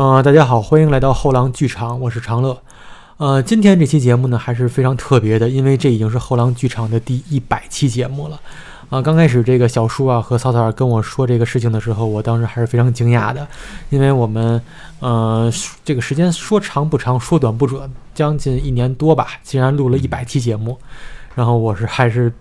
呃，大家好，欢迎来到后浪剧场，我是长乐。呃，今天这期节目呢还是非常特别的，因为这已经是后浪剧场的第一百期节目了。啊，刚开始这个小叔啊和草草跟我说这个事情的时候，我当时还是非常惊讶的，因为我们呃这个时间说长不长，说短不短，将近一年多吧，竟然录了一百期节目，然后我是还是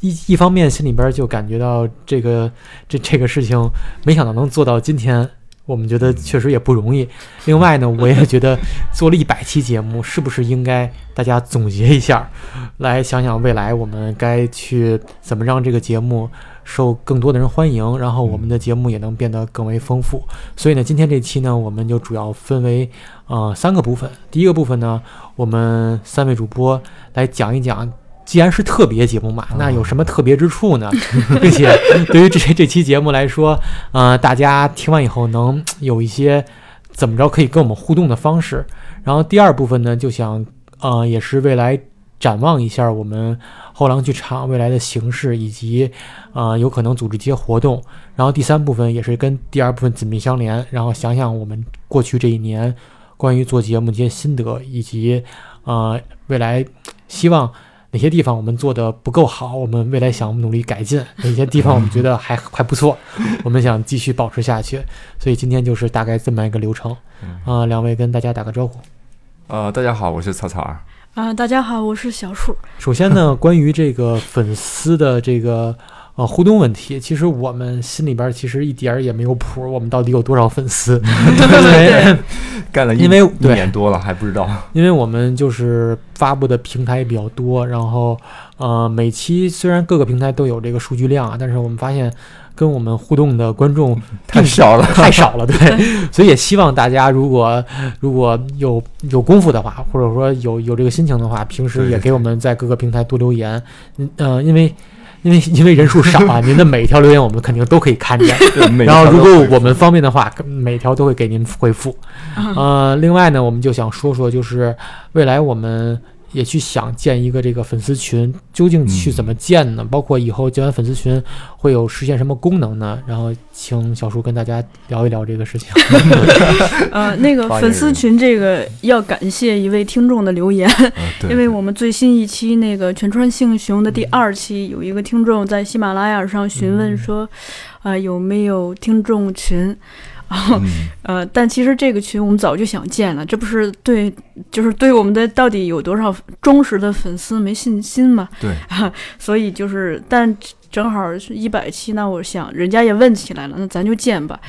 一一方面心里边就感觉到这个这这个事情，没想到能做到今天。我们觉得确实也不容易。另外呢，我也觉得做了一百期节目，是不是应该大家总结一下，来想想未来我们该去怎么让这个节目受更多的人欢迎，然后我们的节目也能变得更为丰富。所以呢，今天这期呢，我们就主要分为呃三个部分。第一个部分呢，我们三位主播来讲一讲。既然是特别节目嘛，那有什么特别之处呢？并且对于这这期节目来说，呃，大家听完以后能有一些怎么着可以跟我们互动的方式。然后第二部分呢，就想呃，也是未来展望一下我们后浪剧场未来的形式，以及呃有可能组织一些活动。然后第三部分也是跟第二部分紧密相连，然后想想我们过去这一年关于做节目一些心得，以及呃未来希望。哪些地方我们做的不够好？我们未来想努力改进。哪些地方我们觉得还还不错？我们想继续保持下去。所以今天就是大概这么一个流程。啊，两位跟大家打个招呼。呃，大家好，我是草草儿。啊，大家好，我是小树。首先呢，关于这个粉丝的这个。呃，互动问题，其实我们心里边其实一点儿也没有谱，我们到底有多少粉丝？对，干了因为一年多了还不知道。因为我们就是发布的平台比较多，然后呃，每期虽然各个平台都有这个数据量啊，但是我们发现跟我们互动的观众 太少了，太少了。对，所以也希望大家如果如果有有功夫的话，或者说有有这个心情的话，平时也给我们在各个平台多留言。嗯呃，因为。因为 因为人数少啊，您的每一条留言我们肯定都可以看见。然后如果我们方便的话，每条都会给您回复。呃，另外呢，我们就想说说，就是未来我们。也去想建一个这个粉丝群，究竟去怎么建呢？包括以后建完粉丝群会有实现什么功能呢？然后请小叔跟大家聊一聊这个事情。呃，那个粉丝群这个要感谢一位听众的留言，因为我们最新一期那个全川幸雄的第二期，有一个听众在喜马拉雅上询问说，啊有没有听众群？然后，呃，但其实这个群我们早就想建了，这不是对，就是对我们的到底有多少忠实的粉丝没信心吗？对，所以就是，但正好是一百期，那我想人家也问起来了，那咱就建吧。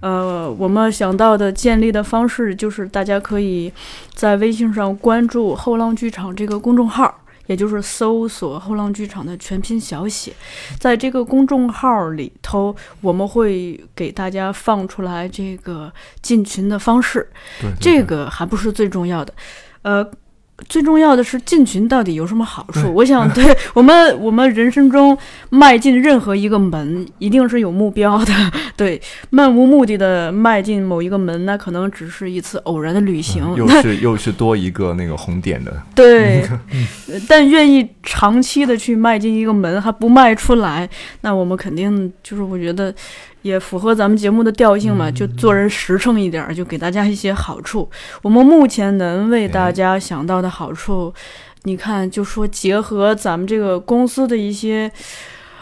呃，我们想到的建立的方式就是大家可以在微信上关注“后浪剧场”这个公众号。也就是搜索“后浪剧场”的全拼小写，在这个公众号里头，我们会给大家放出来这个进群的方式。这个还不是最重要的，呃。最重要的是进群到底有什么好处？我想，对我们我们人生中迈进任何一个门，一定是有目标的。对，漫无目的的迈进某一个门，那可能只是一次偶然的旅行。又是又是多一个那个红点的。对，但愿意长期的去迈进一个门还不迈出来，那我们肯定就是我觉得。也符合咱们节目的调性嘛，就做人实诚一点，就给大家一些好处。我们目前能为大家想到的好处，你看，就说结合咱们这个公司的一些，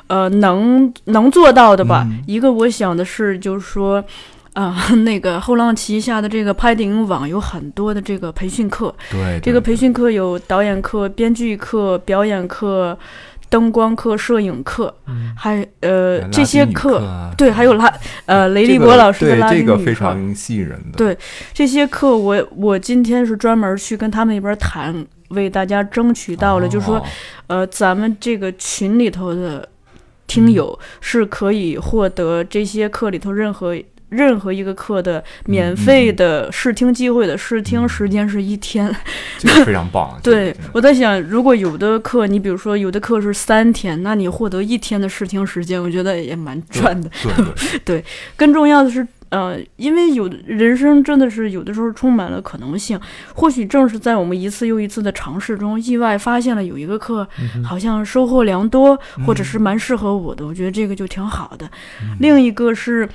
呃，能能做到的吧。一个我想的是，就是说，啊，那个后浪旗下的这个拍电影网有很多的这个培训课，对，这个培训课有导演课、编剧课、表演课。灯光课、摄影课，还呃这些课，对，还有拉呃雷利国老师的拉丁语课，这个非常吸引人的。对这些课，我我今天是专门去跟他们那边谈，为大家争取到了，就是说哦，呃，咱们这个群里头的听友是可以获得这些课里头任何。任何一个课的免费的试听机会的试听时间是一天，这个非常棒。对，我在想，如果有的课，你比如说有的课是三天，那你获得一天的试听时间，我觉得也蛮赚的。对 对，更重要的是，呃，因为有的人生真的是有的时候充满了可能性，或许正是在我们一次又一次的尝试中，意外发现了有一个课嗯好像收获良多，或者嗯是蛮适合我的，我觉得这个就挺好的。另一个是。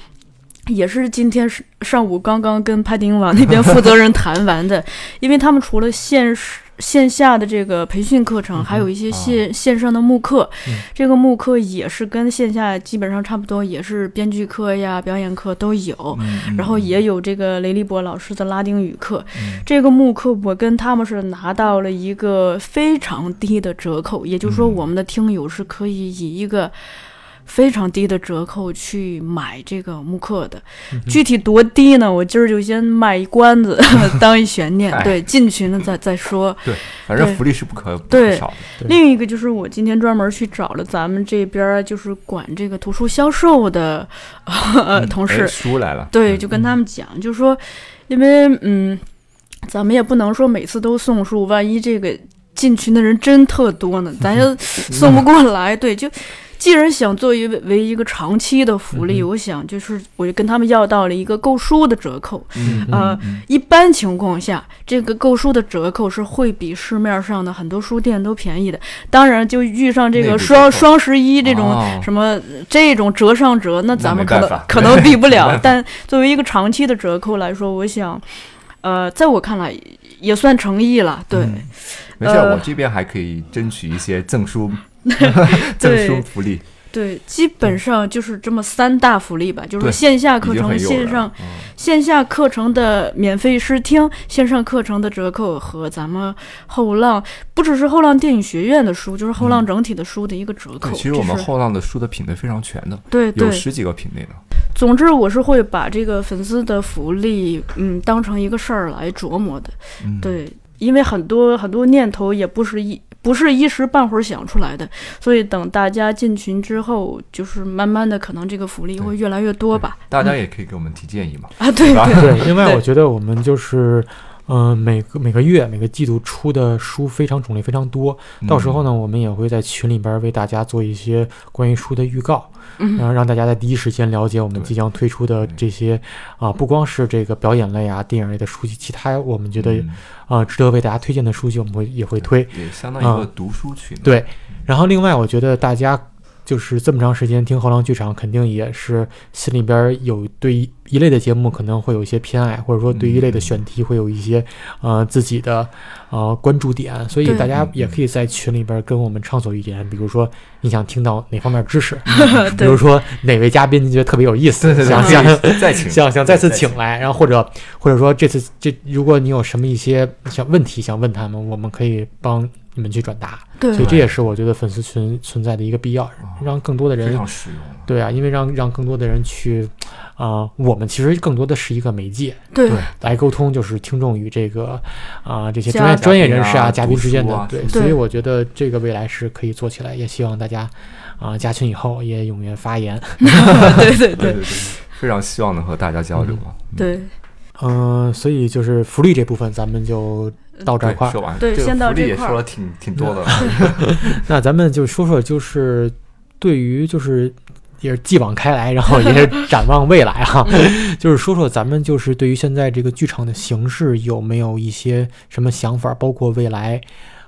也是今天是上午刚刚跟帕丁网那边负责人 谈完的，因为他们除了线实线下的这个培训课程，还有一些线、线上的慕课，嗯。这个慕课也是跟线下基本上差不多，也是编剧课呀、表演课都有。嗯然后也有这个雷利博老师的拉丁语课，嗯。这个慕课我跟他们是拿到了一个非常低的折扣，也就是说嗯我们的听友是可以以一个非常低的折扣去买这个慕课的。嗯具体多低呢？我今儿就先卖一关子，当一悬念。哎对，进群了再再说。对，反正福利是不可不可对少的。另一个就是我今天专门去找了咱们这边儿就是管这个图书销售的同事哎，书来了，对，嗯就跟他们讲，就说，因为嗯，咱们也不能说每次都送书，万一这个进群的人真特多呢，咱又送不过来。对，就既然想作为为一个长期的福利，嗯我想就是我就跟他们要到了一个购书的折扣。嗯呃嗯一般情况下，这个购书的折扣是会比市面上的很多书店都便宜的。当然，就遇上这个双双十一这种哦什么这种折上折，那咱们可能可能比不。了但作为一个长期的折扣来说，我想，呃，在我看来也算诚意了。对，嗯没事，呃我这边还可以争取一些赠书 赠书福利，对，基本上就是这么三大福利吧，就是线下课程、线上。嗯线下课程的免费试听，线上课程的折扣和咱们后浪不只是后浪电影学院的书，就是后浪整体的书的一个折扣。对，其实我们后浪的书的品类非常全的，对对有，十几个品类的。总之我是会把这个粉丝的福利，嗯，当成一个事儿来琢磨的。嗯，对，因为很多很多念头也不是一不是一时半会儿想出来的，所以等大家进群之后，就是慢慢的，可能这个福利会越来越多吧。大家也可以给我们提建议嘛。啊，对对，对，另外我觉得我们就是，呃，每个每个月每个季度出的书非常种类非常多，到时候呢，我们也会在群里边为大家做一些关于书的预告，嗯然后让大家在第一时间了解我们即将推出的这些啊、不光是这个表演类啊、电影类的书籍，其他我们觉得嗯啊、值得为大家推荐的书籍，我们会也会推。也相当于一个读书群。对，然后另外我觉得大家就是这么长时间听后浪剧场，肯定也是心里边有对一一类的节目可能会有一些偏爱，或者说对一类的选题会有一些呃自己的呃关注点，所以大家也可以在群里边跟我们畅所欲言，比如说你想听到哪方面知识，比如说哪位嘉宾你觉得特别有意思，想想 再请，想想再次请。来，然后或者或者说这次这如果你有什么一些想问题想问他们，我们可以帮你们去转达。对。所以这也是我觉得粉丝群存在的一个必要，让更多的人常实用。对啊，因为让让更多的人去啊、我们其实更多的是一个媒介对。对。来沟通，就是听众与这个啊、这些专业专业人士啊、嘉宾之间的啊对，所以我觉得这个未来是可以做起来，也希望大家啊、加群以后也踊跃发言。对对对。非常希望能和大家交流啊。嗯，对嗯、所以就是福利这部分咱们就到这块儿。说完，对先到这块儿也说了挺挺多的了。那咱们就说说，就是对于就是也是继往开来，然后也是 展望未来哈、就是说说咱们就是对于现在这个剧场的形式有没有一些什么想法，包括未来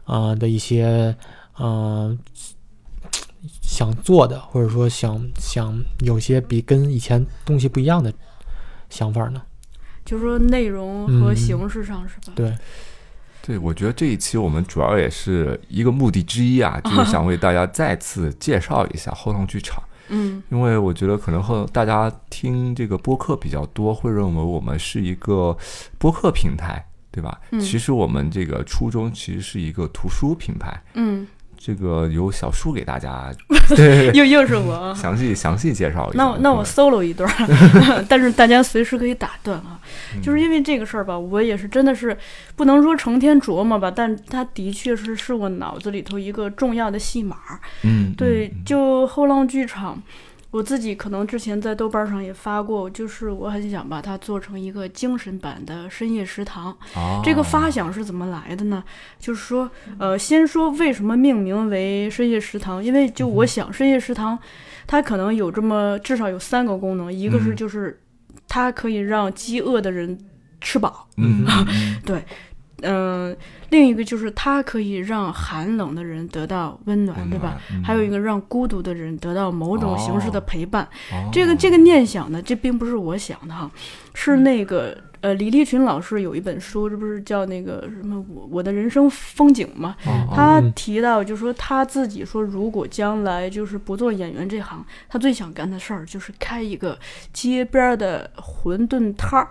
啊、呃的一些呃想做的，或者说想想有些比跟以前东西不一样的想法呢？就是说内容和嗯形式上是吧？对，对，我觉得这一期我们主要也是一个目的之一啊，就是 想为大家再次介绍一下后浪剧场。嗯因为我觉得可能后大家听这个播客比较多，会认为我们是一个播客平台，对吧？嗯其实我们这个初衷其实是一个图书品牌，嗯这个由小叔给大家 对，又又是我啊。详细详细介绍一下。那我那我 solo 一段儿 但是大家随时可以打断啊。嗯就是因为这个事儿吧，我也是真的是不能说成天琢磨吧，但它的确是是我脑子里头一个重要的戏码。嗯，对嗯，就后浪剧场，我自己可能之前在豆瓣上也发过，就是我很想把它做成一个精神版的深夜食堂。哦这个发想是怎么来的呢？就是说，呃，先说为什么命名为深夜食堂，因为就我想，深夜食堂它可能有这么至少有三个功能，一个是嗯。就是它可以让饥饿的人吃饱，嗯 对嗯嗯、另一个就是它可以让寒冷的人得到温暖，对吧？？嗯还有一个让孤独的人得到某种形式的哦陪伴。哦这个这个念想呢，这并不是我想的哈，是那个呃李立群老师有一本书，这不是叫那个什么我我的人生风景吗？他嗯提到就说他自己说，如果将来就是不做演员这行，他最想干的事儿就是开一个街边儿的馄饨摊儿。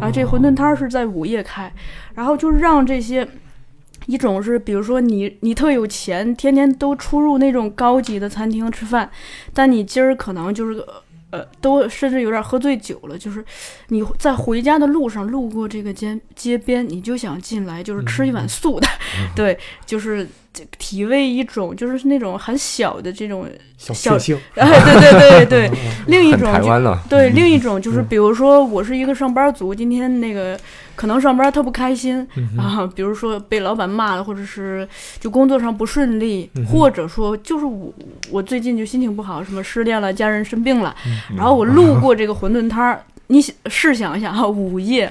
然后，这馄饨摊儿是在午夜开，然后就让这些。一种是，比如说你你特有钱，天天都出入那种高级的餐厅吃饭，但你今儿可能就是个呃，都甚至有点喝醉酒了，就是你在回家的路上路过这个街街边，你就想进来就是吃一碗素的，对，就是这体味一种就是那种很小的这种，小哎，对对对对，另一种对，嗯另一种就是，嗯比如说我是一个上班族，今天那个可能上班特不开心嗯啊，比如说被老板骂了，或者是就工作上不顺利嗯，或者说就是我我最近就心情不好，什么失恋了，家人生病了，嗯。然后我路过这个馄饨摊儿。你想试想一下哈，午夜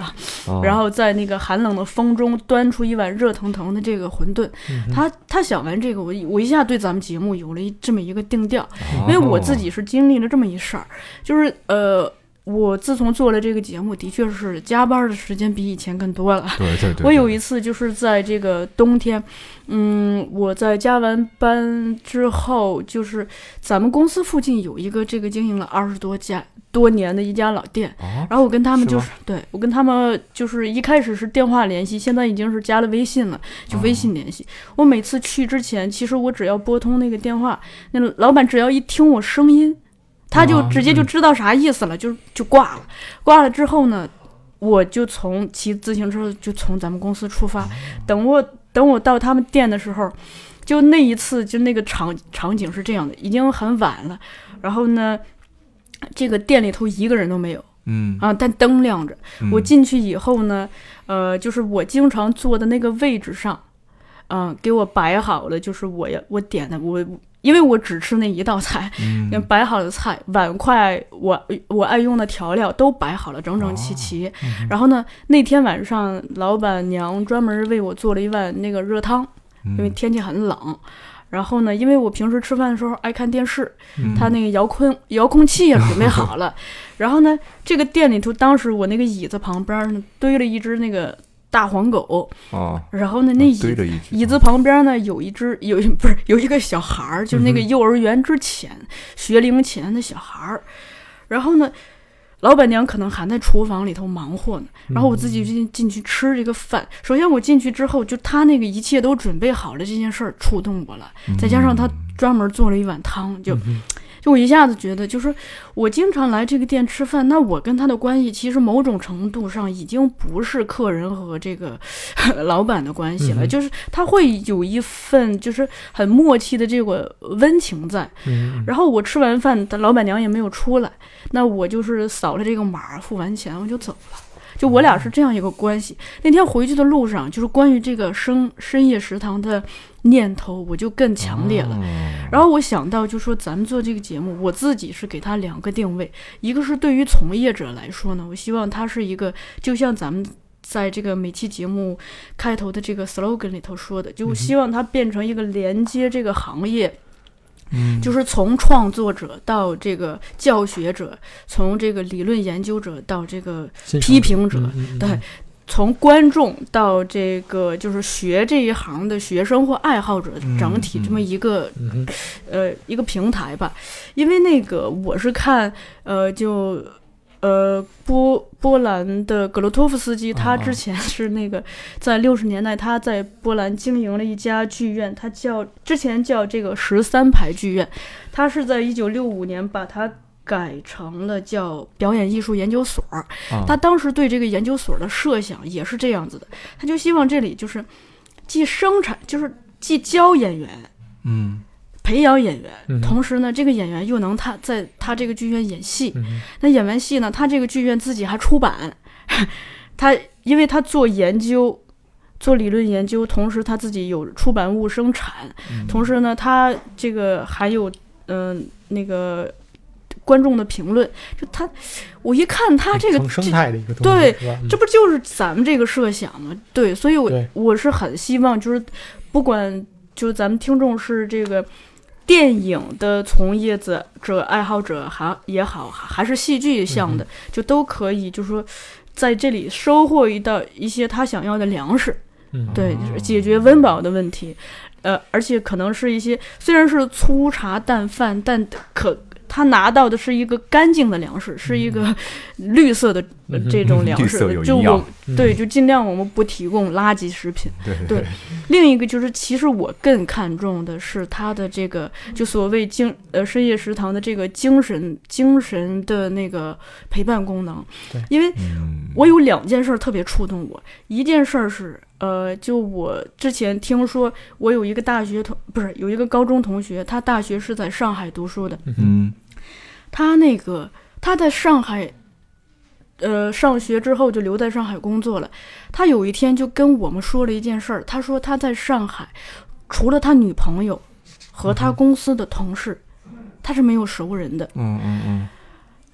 然后在那个寒冷的风中端出一碗热腾腾的这个馄饨，嗯他他想完这个，我我一下对咱们节目有了一这么一个定调，哦。因为我自己是经历了这么一事儿，就是呃，我自从做了这个节目，的确是加班的时间比以前更多了。对对 对，我有一次就是在这个冬天，嗯，我在加完班之后，就是咱们公司附近有一个这个经营了二十多家多年的一家老店，哦然后我跟他们就是对我跟他们就是一开始是电话联系，现在已经是加了微信了，就微信联系。我每次去之前，其实我只要拨通那个电话，那老板只要一听我声音，他就啊直接就知道啥意思了，就就挂了。挂了之后呢，我就从骑自行车就从咱们公司出发，等我等我到他们店的时候。就那一次，就那个场场景是这样的，已经很晚了，然后呢，这个店里头一个人都没有，嗯，啊，但灯亮着。嗯我进去以后呢，呃，就是我经常坐的那个位置上，嗯、给我摆好了，就是我要我点的，我因为我只吃那一道菜，嗯。摆好的菜，碗筷，我我爱用的调料都摆好了，整整齐齐。嗯。然后呢，那天晚上老板娘专门为我做了一碗那个热汤，因为嗯天气很冷。然后呢，因为我平时吃饭的时候爱看电视，嗯。他那个遥控遥控器也准备好了，然后呢，这个店里头当时我那个椅子旁边呢堆了一只那个大黄狗，哦，然后呢那椅堆着一只。椅子旁边呢有一只 有不是有一个小孩儿，就是那个幼儿园之前、学龄前的小孩儿，然后呢。老板娘可能还在厨房里头忙活呢，然后我自己就进进去吃这个饭。首先我进去之后，就他那个一切都准备好了这件事儿触动我了，再加上他专门做了一碗汤，就就我一下子觉得，就是我经常来这个店吃饭，那我跟他的关系其实某种程度上已经不是客人和这个 老板的关系了，嗯就是他会有一份就是很默契的这个温情在。嗯然后我吃完饭，他老板娘也没有出来，那我就是扫了这个码，付完钱我就走了。就我俩是这样一个关系。那天回去的路上，就是关于这个深深夜食堂的念头，我就更强烈了。哦然后我想到，就说咱们做这个节目，我自己是给他两个定位，一个是对于从业者来说呢，我希望他是一个，就像咱们在这个每期节目开头的这个 slogan 里头说的，就希望它变成一个连接这个行业。嗯就是从创作者到这个教学者，从这个理论研究者到这个批评者，对从观众到这个就是学这一行的学生或爱好者，嗯整体这么一个呃一个平台吧，因为那个我是看呃就呃，波波兰的格罗托夫斯基，他啊。之前是那个在六十年代他在波兰经营了一家剧院，他叫之前叫这个十三排剧院，他是在一九六五年把它改成了叫表演艺术研究所。啊。他当时对这个研究所的设想也是这样子的，他就希望这里就是既生产，就是既教演员。嗯。培养演员，嗯同时呢，这个演员又能他在他这个剧院演戏，嗯那演完戏呢，他这个剧院自己还出版，他因为他做研究，做理论研究，同时他自己有出版物生产，嗯。同时呢，他这个还有嗯、那个观众的评论，就他，我一看他这个生态的一个东西，对？嗯这不就是咱们这个设想吗？对，所以我对我是很希望，就是不管就是咱们听众是这个电影的从业者者爱好者还也好，还是戏剧向的，嗯就都可以，就是说在这里收获一到一些他想要的粮食，嗯，对，就是解决温饱的问题。呃，而且可能是一些虽然是粗茶淡饭，但可他拿到的是一个干净的粮食，是一个绿色的这种粮绿食色有营养就我嗯对，就尽量我们不提供垃圾食品。对对另一个就是，其实我更看重的是他的这个，就所谓精呃深夜食堂的这个精神精神的那个陪伴功能对。因为嗯我有两件事儿特别触动我，一件事儿是呃，就我之前听说，我有一个大学同不是有一个高中同学，他大学是在上海读书的，嗯他那个他在上海，呃，上学之后就留在上海工作了。他有一天就跟我们说了一件事儿，他说他在上海，除了他女朋友和他公司的同事，他是没有熟人的。嗯嗯嗯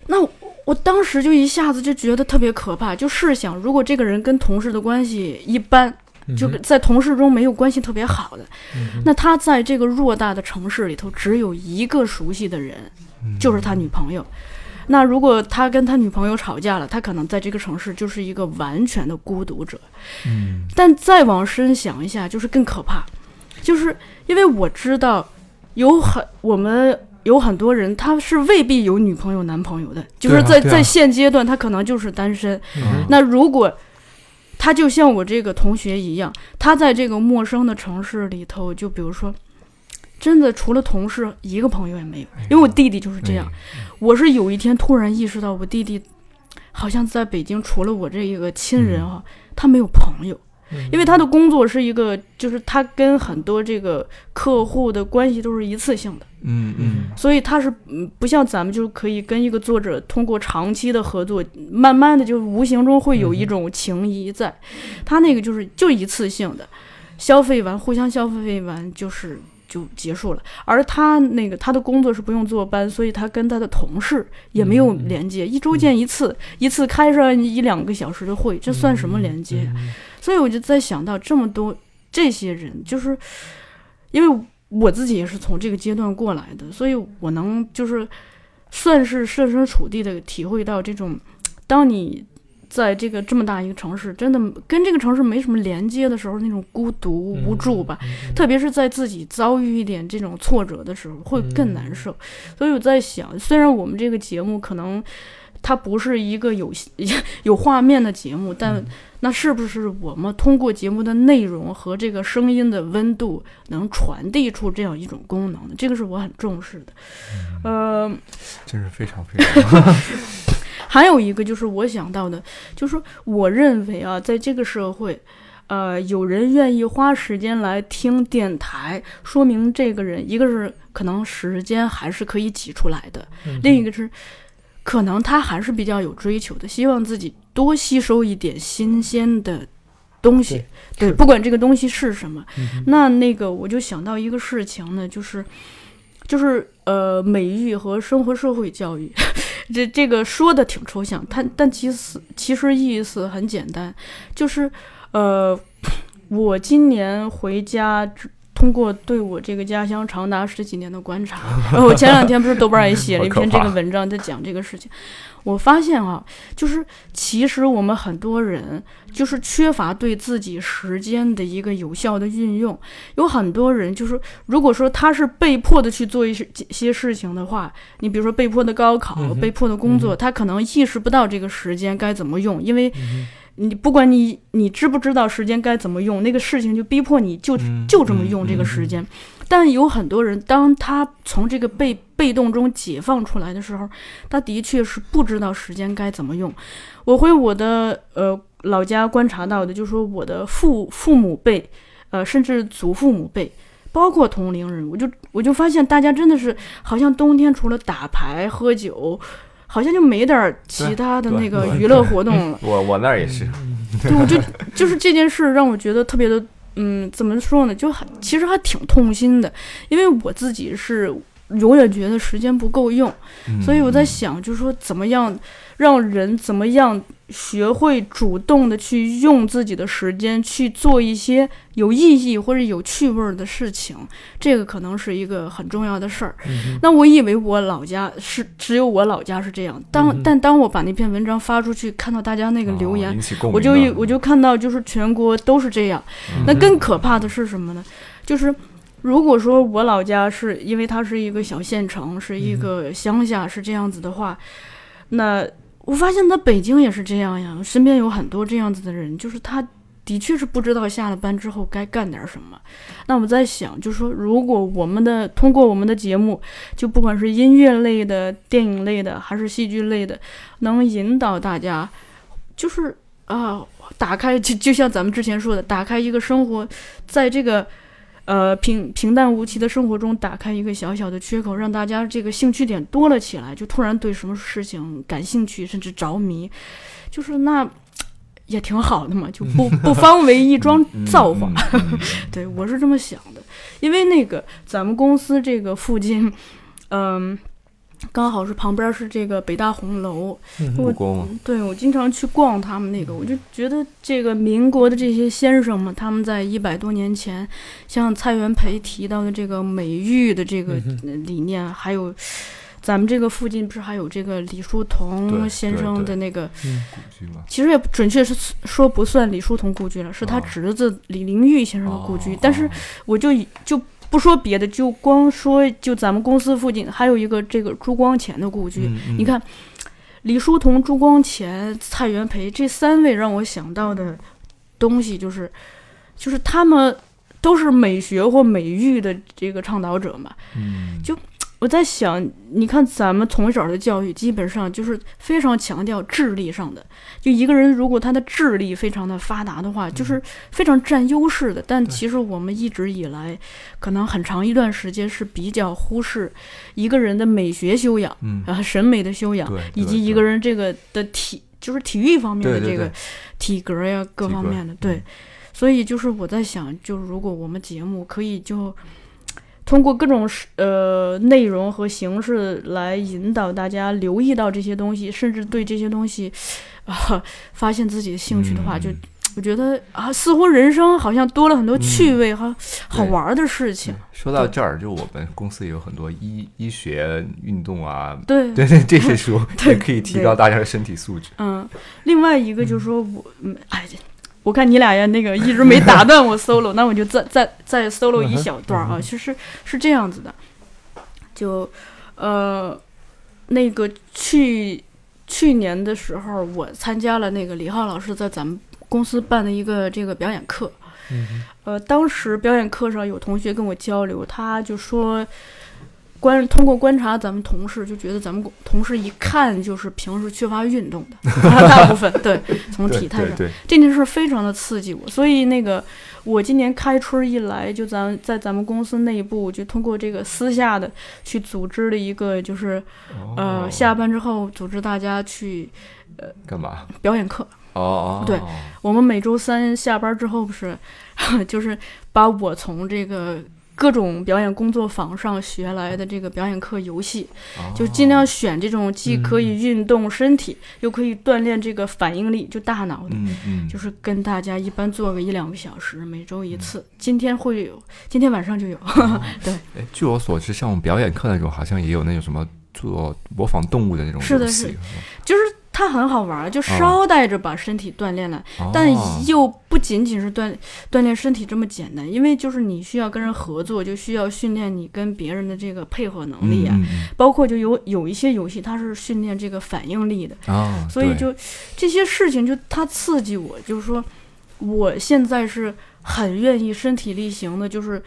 那我我当时就一下子就觉得特别可怕，就试想，如果这个人跟同事的关系一般，嗯就在同事中没有关系特别好的，嗯那他在这个偌大的城市里头只有一个熟悉的人，嗯就是他女朋友。那如果他跟他女朋友吵架了，他可能在这个城市就是一个完全的孤独者。嗯但再往深想一下，就是更可怕，就是因为我知道有很我们有很多人他是未必有女朋友男朋友的，就是在、啊啊在现阶段他可能就是单身。嗯那如果他就像我这个同学一样，他在这个陌生的城市里头，就比如说，真的除了同事一个朋友也没有。因为我弟弟就是这样，我是有一天突然意识到，我弟弟好像在北京除了我这一个亲人啊，他没有朋友。嗯因为他的工作是一个，就是他跟很多这个客户的关系都是一次性的，嗯嗯所以他是嗯不像咱们就是可以跟一个作者通过长期的合作，慢慢的就无形中会有一种情谊在。他那个就是就一次性的，消费完互相消费完就是就结束了。而他那个他的工作是不用坐班，所以他跟他的同事也没有连接，一周见一次，一次开上一两个小时的会，这算什么连接？嗯所以我就在想到这么多这些人，就是因为我自己也是从这个阶段过来的，所以我能就是算是设身处地的体会到这种，当你在这个这么大一个城市，真的跟这个城市没什么连接的时候，那种孤独无助吧。嗯特别是在自己遭遇一点这种挫折的时候，会更难受。所以我在想，虽然我们这个节目可能它不是一个有 有画面的节目，但那是不是我们通过节目的内容和这个声音的温度，能传递出这样一种功能呢？这个是我很重视的。呃，真是非常非常 还有一个就是我想到的，就是说我认为啊，在这个社会，呃，有人愿意花时间来听电台，说明这个人一个是可能时间还是可以挤出来的，嗯另一个是可能他还是比较有追求的，希望自己多吸收一点新鲜的东西。对，是。不管这个东西是什么，嗯那那个我就想到一个事情呢，就是就是呃，美育和生活社会教育，这这个说的挺抽象，但但其实其实意思很简单，就是呃，我今年回家通过对我这个家乡长达十几年的观察，我前两天不是豆瓣也写了一篇这个文章，在讲这个事情。我发现啊，就是其实我们很多人就是缺乏对自己时间的一个有效的运用。有很多人就是，如果说他是被迫的去做一些些事情的话，你比如说被迫的高考、被迫的工作，他可能意识不到这个时间该怎么用，因为你不管你你知不知道时间该怎么用，那个事情就逼迫你就就这么用这个时间。但有很多人，当他从这个被被动中解放出来的时候，他的确是不知道时间该怎么用。我回我的呃老家观察到的，就是说我的父父母辈，呃，甚至祖父母辈，包括同龄人，我就我就发现大家真的是好像冬天除了打牌喝酒，好像就没点其他的那个娱乐 活动了。我我那儿也是，对，我就就是这件事让我觉得特别的。嗯，怎么说呢？就还其实还挺痛心的，因为我自己是永远觉得时间不够用，所以我在想，就是说怎么样让人怎么样。学会主动的去用自己的时间去做一些有意义或者有趣味的事情，这个可能是一个很重要的事儿。那我以为我老家是只有我老家是这样，当但当我把那篇文章发出去，看到大家那个留言，我就我就看到就是全国都是这样。那更可怕的是什么呢？就是如果说我老家是因为它是一个小县城，是一个乡下，是这样子的话，那。我发现在北京也是这样呀，身边有很多这样子的人，就是他的确是不知道下了班之后该干点什么。那我在想，就是说，如果我们的通过我们的节目，就不管是音乐类的、电影类的，还是戏剧类的，能引导大家，就是啊，打开就就像咱们之前说的，打开一个生活，在这个。呃，平平淡无奇的生活中打开一个小小的缺口，让大家这个兴趣点多了起来，就突然对什么事情感兴趣，甚至着迷，就是那也挺好的嘛，就不 不方为一桩造化。对我是这么想的，因为那个咱们公司这个附近，嗯。刚好是旁边是这个北大红楼，我对我经常去逛他们那个，我就觉得这个民国的这些先生们，他们在一百多年前，像蔡元培提到的这个美育的这个理念，还有咱们这个附近不是还有这个李叔同先生的那个故居吗？其实也准确是说不算李叔同故居了，是他侄子李玲玉先生的故居，但是我就就。不说别的，就光说就咱们公司附近还有一个这个朱光潜的故居。你看，李叔同、朱光潜、蔡元培这三位让我想到的东西，就是就是他们都是美学或美育的这个倡导者嘛。嗯，就。我在想，你看咱们从小的教育，基本上就是非常强调智力上的。就一个人如果他的智力非常的发达的话，就是非常占优势的。但其实我们一直以来，可能很长一段时间是比较忽视一个人的美学修养，啊，审美的修养，以及一个人这个的体，就是体育方面的这个体格呀，各方面的。对，所以就是我在想，就如果我们节目可以就。通过各种呃内容和形式来引导大家留意到这些东西，甚至对这些东西啊发现自己的兴趣的话，就我觉得啊，似乎人生好像多了很多趣味和好玩的事情。说到这儿，就我们公司也有很多医医学、运动啊，对对对，这些书 也可以提高大家的身体素质。嗯，另外一个就是说我嗯哎。我看你俩呀，那个一直没打断我 solo，那我就再再再 solo 一小段啊。其实是这样子的，就呃，那个去去年的时候，我参加了那个李浩老师在咱们公司办的一个这个表演课。呃，当时表演课上有同学跟我交流，他就说。观通过观察咱们同事，就觉得咱们同事一看就是平时缺乏运动的，大部分对，从体态上，这件事非常的刺激我。所以那个我今年开春一来，就咱在咱们公司内部，就通过这个私下的去组织了一个，就是呃下班之后组织大家去呃干嘛表演课哦哦，对我们每周三下班之后不是，就是把我从这个。各种表演工作坊上学来的这个表演课游戏，哦就尽量选这种既可以运动身体，又可以锻炼这个反应力，就大脑的。嗯嗯，就是跟大家一般做个一两个小时，每周一次。今天会有，今天晚上就有。对，哎，据我所知，像我们表演课那种，好像也有那种什么做模仿动物的那种是的是就是它很好玩儿，就捎带着把身体锻炼了，但哦又不仅仅是锻锻炼身体这么简单，因为就是你需要跟人合作，就需要训练你跟别人的这个配合能力啊，包括就有有一些游戏它是训练这个反应力的，所以就这些事情就它刺激我，就是说我现在是很愿意身体力行的，就是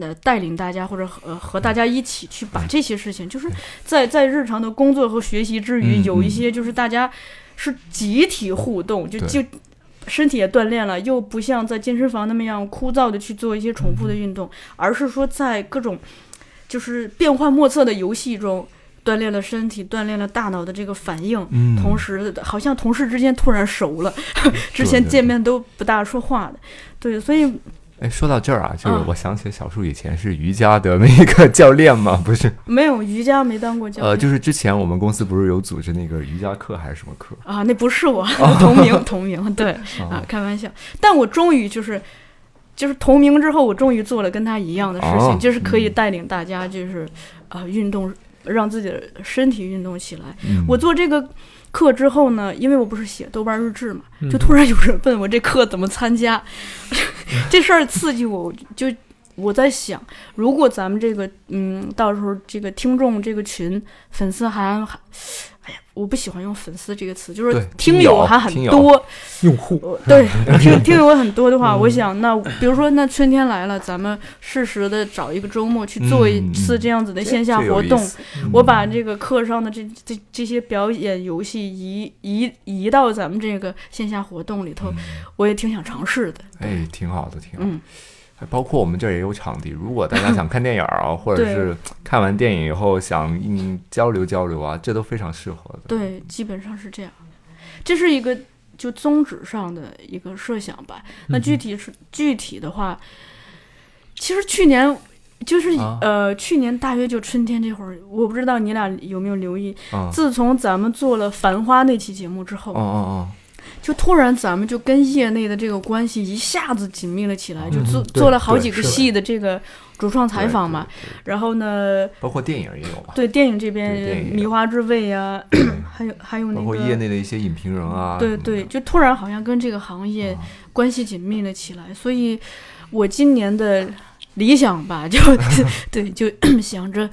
呃。呃，带领大家或者和和大家一起去把这些事情，就是在在日常的工作和学习之余，嗯有一嗯。些就是大家是集体互动，就就身体也锻炼了，又不像在健身房那么样枯燥的去做一些重复的运动，而是说在各种就是变幻莫测的游戏中锻炼了身体，锻炼了大脑的这个反应，嗯，同时好像同事之间突然熟了，之前见面都不大说话的，对，所以哎，说到这儿啊，就是嗯我想起小树以前是瑜伽的那个 教练嘛，不是？没有瑜伽没当过教练。呃，就是之前我们公司不是有组织那个瑜伽课还是什么课？啊，那不是我，同名同名，对啊啊，，开玩笑。但我终于就是就是同名之后，我终于做了跟他一样的事情，哦就是可以嗯带领大家就是啊、运动，让自己的身体运动起来。嗯我做这个课之后呢，因为我不是写豆瓣日志嘛，嗯就突然有人问我这课怎么参加，这事儿刺激我，就我在想，如果咱们这个嗯，到时候这个听众这个群粉丝还还，哎呀，我不喜欢用粉丝这个词，就是听听友友还很多，用户呃对，听 听友很多的话，嗯我想那比如说那春天来了，咱们适时的找一个周末去做一次嗯这样子的线下活动。我把这个课上的这这这些表演游戏移移移到咱们这个线下活动里头，嗯我也挺想尝试的。哎，挺好的，挺好的。嗯，还包括我们这儿也有场地，如果大家想看电影啊，或者是看完电影以后想嗯交流交流啊，这都非常适合的。对，基本上是这样。这是一个就宗旨上的一个设想吧。那具体是具体的话，其实去年。就是、啊呃，去年大约就春天这会儿，我不知道你俩有没有留意。嗯，自从咱们做了《繁花》那期节目之后，哦哦就突然咱们就跟业内的这个关系一下子紧密了起来，就嗯做对做了好几个戏的这个主创哦，采访嘛。然后呢，包括电影也有嘛，对电影这边影《迷花之味》呀，还有还有那包括业个，内的一些影评人啊，对对，就突然好像跟这个行业啊关系紧密了起来。所以，我今年的理想吧，就 对，就想着。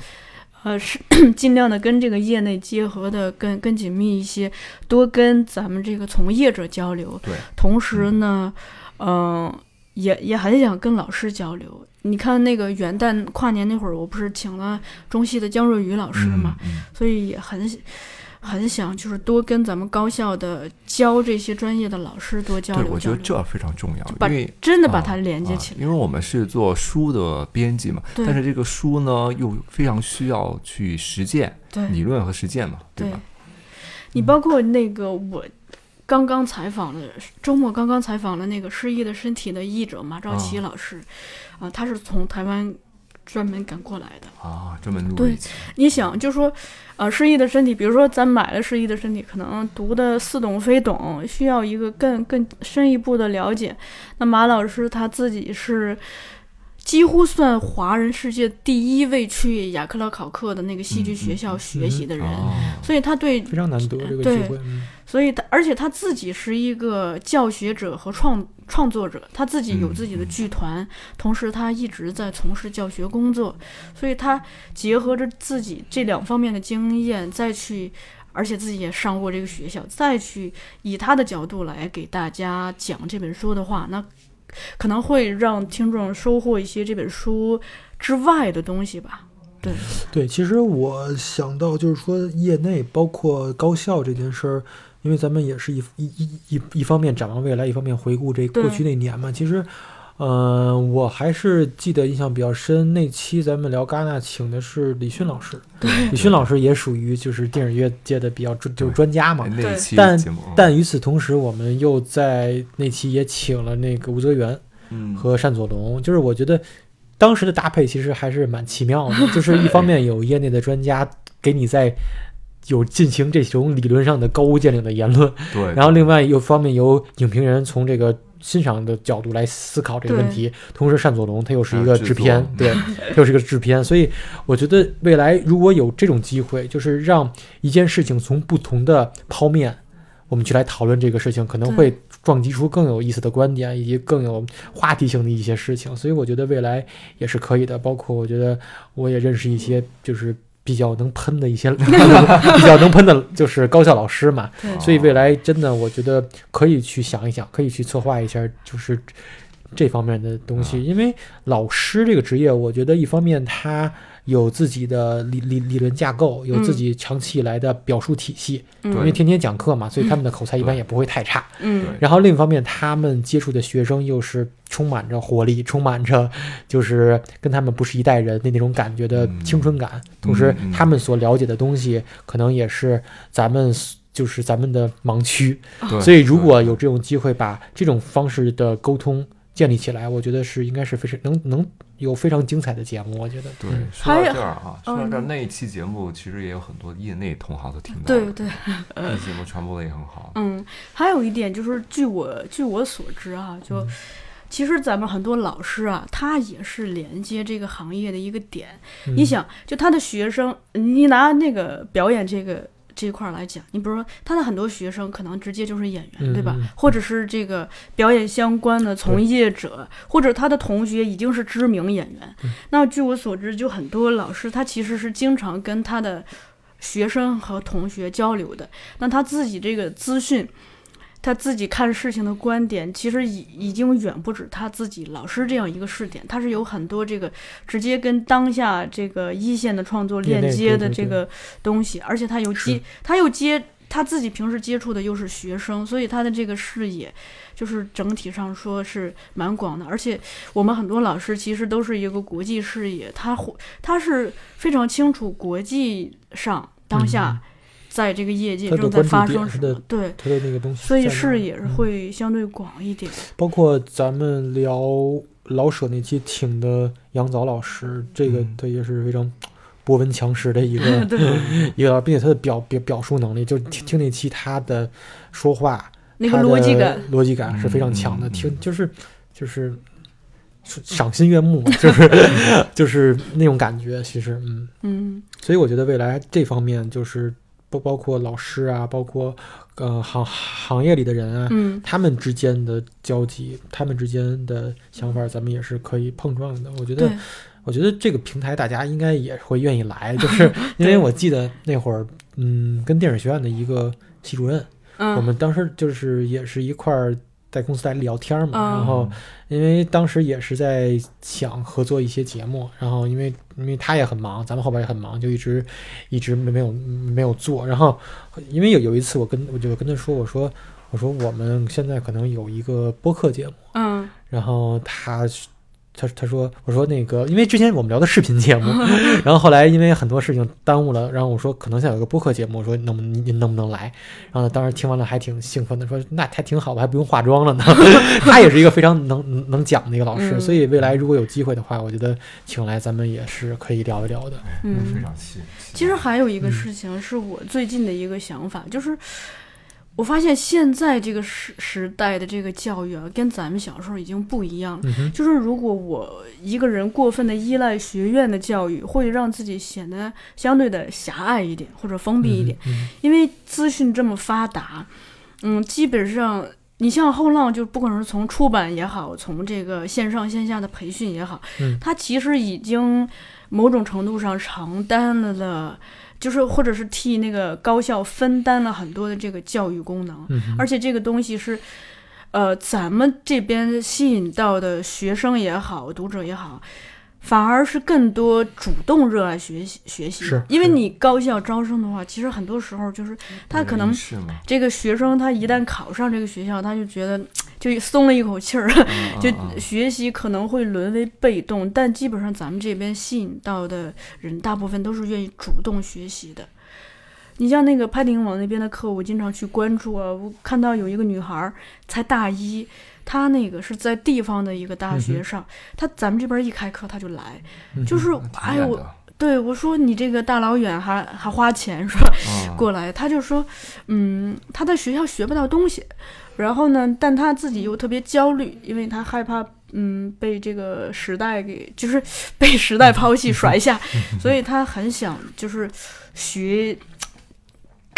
呃，是尽量的跟这个业内结合的更更紧密一些，多跟咱们这个从业者交流，对，同时呢，嗯、也也很想跟老师交流。你看那个元旦跨年那会儿，我不是请了中戏的姜若愚老师嘛，嗯嗯。所以也很很想就是多跟咱们高校的教这些专业的老师多交对，流我觉得，这非常重要，把因为啊真的把它连接啊起来。因为我们是做书的编辑嘛，但是这个书呢又非常需要去实践，对理论和实践嘛，对吧？你包括那个我刚刚采访了，周末刚刚采访了那个失忆的身体的译者马兆琪啊老师，啊、他是从台湾专门赶过来的。啊，专门录对你想，就说，呃，失忆的身体，比如说咱买了失忆的身体，可能读的似懂非懂，需要一个更更深一步的了解。那马老师他自己是几乎算华人世界第一位去雅克拉考克的那个戏剧学校学习的人，哦，所以他对非常难得这个对机会，嗯。所以他，而且他自己是一个教学者和创创作者，他自己有自己的剧团，同时他一直在从事教学工作，所以他结合着自己这两方面的经验，再去，而且自己也上过这个学校，再去以他的角度来给大家讲这本书的话，那可能会让听众收获一些这本书之外的东西吧。对，对，其实我想到就是说，业内包括高校这件事儿，因为咱们也是一一一一一方面展望未来，一方面回顾这过去那年嘛。其实，呃，我还是记得印象比较深，那期咱们聊戛纳请的是李迅老师，李迅老师也属于就是电影乐界的比较专就是专家嘛。哎。那期但节目，但与此同时，我们又在那期也请了那个吴泽源嗯。和单佐龙，就是我觉得当时的搭配其实还是蛮奇妙的，就是一方面有业内的专家给你在有进行这种理论上的高屋建瓴的言论，对，然后另外一方面有影评人从这个欣赏的角度来思考这个问题，同时单佐龙他又是一个制片，对，又是一个制片，所以我觉得未来如果有这种机会，就是让一件事情从不同的剖面，我们去来讨论这个事情，可能会撞击出更有意思的观点，以及更有话题性的一些事情，所以我觉得未来也是可以的。包括我觉得我也认识一些就是。比较能喷的一些，比较能喷的就是高校老师嘛，所以未来真的我觉得可以去想一想，可以去策划一下，就是这方面的东西。因为老师这个职业，我觉得一方面他有自己的理理理论架构，有自己长期以来的表述体系，因为天天讲课嘛，所以他们的口才一般也不会太差。嗯，然后另一方面，他们接触的学生又是。充满着活力，充满着就是跟他们不是一代人的那种感觉的青春感。同时，他们所了解的东西可能也是咱们就是咱们的盲区。所以，如果有这种机会把这种方式的沟通建立起来，我觉得是应该是非常能能有非常精彩的节目。我觉得对。说到这儿啊，说到这儿那一期节目其实也有很多业内同行都听到了。对对。那节目传播的也很好。嗯，还有一点就是，据我据我所知啊，就。其实咱们很多老师啊，他也是连接这个行业的一个点。你想，就他的学生，你拿那个表演这个这块来讲，你比如说他的很多学生可能直接就是演员，对吧？或者是这个表演相关的从业者，或者他的同学已经是知名演员。那据我所知，就很多老师他其实是经常跟他的学生和同学交流的。那他自己这个资讯。他自己看事情的观点，其实已已经远不止他自己老师这样一个视点，他是有很多这个直接跟当下这个一线的创作链接的这个东西，而且他又接，他又接他自己平时接触的又是学生，所以他的这个视野就是整体上说是蛮广的。而且我们很多老师其实都是一个国际视野，他他是非常清楚国际上当下。在这个业界正在发生什么？对，他的那个东西，所以视野是会相对广一点。包括咱们聊老舍那期请的杨早老师，这个他也是非常博闻强识的一个 一个，并且他的表表表述能力，就听听那期他的说话，那个逻辑感逻辑感是非常强的，听就是就是赏心悦目，就是 就是那种感觉。其实，嗯嗯，所以我觉得未来这方面就是。不包括老师啊，包括呃行行业里的人啊，嗯，他们之间的交集，他们之间的想法，咱们也是可以碰撞的。我觉得，我觉得这个平台大家应该也会愿意来，就是 因为我记得那会儿，嗯，跟电影学院的一个系主任，我们当时就是也是一块儿。在公司在聊天嘛，然后因为当时也是在想合作一些节目，然后因为因为他也很忙，咱们后边也很忙，就一直一直没没有没有做。然后因为有有一次我跟我就跟他说，我说我说我们现在可能有一个播客节目，嗯，然后他。他他说我说那个，因为之前我们聊的视频节目，然后后来因为很多事情耽误了，然后我说可能想有个播客节目，我说能不能您能不能来？然后当时听完了还挺兴奋的，说那还挺好我，还不用化妆了呢。他也是一个非常能能讲的一个老师，所以未来如果有机会的话，我觉得请来咱们也是可以聊一聊的。嗯，非常细。其实还有一个事情是我最近的一个想法，就是。我发现现在这个时时代的这个教育啊，跟咱们小时候已经不一样了。就是如果我一个人过分的依赖学院的教育，会让自己显得相对的狭隘一点或者封闭一点。因为资讯这么发达，嗯，基本上你像后浪，就不管是从出版也好，从这个线上线下的培训也好，它其实已经某种程度上承担了了。就是或者是替那个高校分担了很多的这个教育功能，而且这个东西是，呃，咱们这边吸引到的学生也好，读者也好。反而是更多主动热爱学习学习，因为你高校招生的话，其实很多时候就是他可能这个学生他一旦考上这个学校，他就觉得就松了一口气儿，就学习可能会沦为被动。但基本上咱们这边吸引到的人，大部分都是愿意主动学习的。你像那个拍顶网那边的课，我经常去关注啊。我看到有一个女孩儿才大一，她那个是在地方的一个大学上，他咱们这边一开课他就来，就是哎呦，我对我说你这个大老远还还花钱是吧？过来，他就说，嗯，他在学校学不到东西，然后呢，但他自己又特别焦虑，因为他害怕。嗯，被这个时代给就是被时代抛弃甩下，所以他很想就是学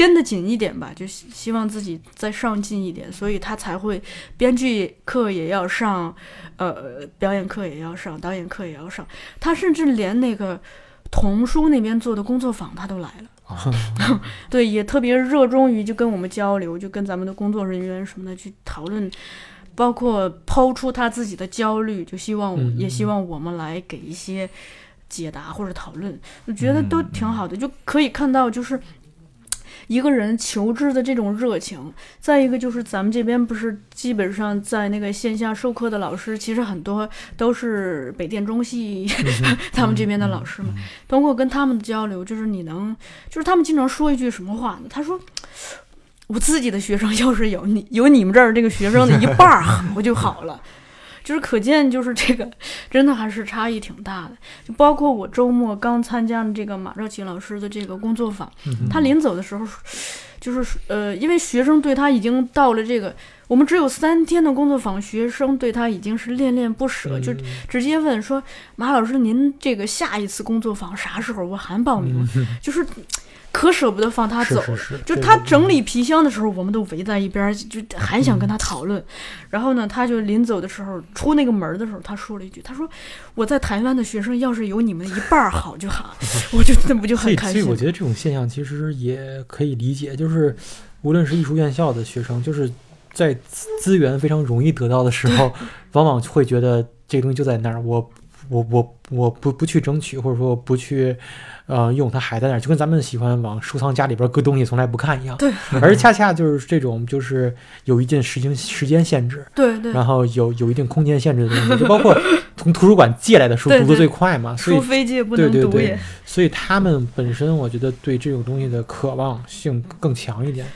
跟得紧一点吧，就希望自己再上进一点，所以他才会编剧课也要上，呃，表演课也要上，导演课也要上。他甚至连那个童书那边做的工作坊他都来了，对，也特别热衷于就跟我们交流，就跟咱们的工作人员什么的去讨论。包括抛出他自己的焦虑，就希望也希望我们来给一些解答或者讨论，我觉得都挺好的，就可以看到就是一个人求知的这种热情。再一个就是咱们这边不是基本上在那个线下授课的老师，其实很多都是北电中戏 他们这边的老师嘛。通过跟他们的交流，就是你能，就是他们经常说一句什么话呢？他说。我自己的学生要是有你有你们这儿这个学生的一半儿 我就好了，就是可见就是这个真的还是差异挺大的。就包括我周末刚参加了这个马兆奇老师的这个工作坊，他临走的时候就是呃，因为学生对他已经到了这个我们只有三天的工作坊，学生对他已经是恋恋不舍，就直接问说马老师您这个下一次工作坊啥时候？我还报名，就是。可舍不得放他走，就他整理皮箱的时候，我们都围在一边，就还想跟他讨论。然后呢，他就临走的时候，出那个门的时候，他说了一句：“他说我在台湾的学生要是有你们一半好就好。”我就那不就很开心。所以我觉得这种现象其实也可以理解，就是无论是艺术院校的学生，就是在资源非常容易得到的时候，往往会觉得这个东西就在那儿，我我我我不不去争取，或者说不去。呃，用它还在那儿，就跟咱们喜欢往收藏夹里边搁东西从来不看一样。对，而恰恰就是这种，就是有一定时间时间限制，对对，然后有有一定空间限制的东西，就 包括从图书馆借来的书读的最快嘛，所以书非借不能读也。所以他们本身，我觉得对这种东西的渴望性更强一点。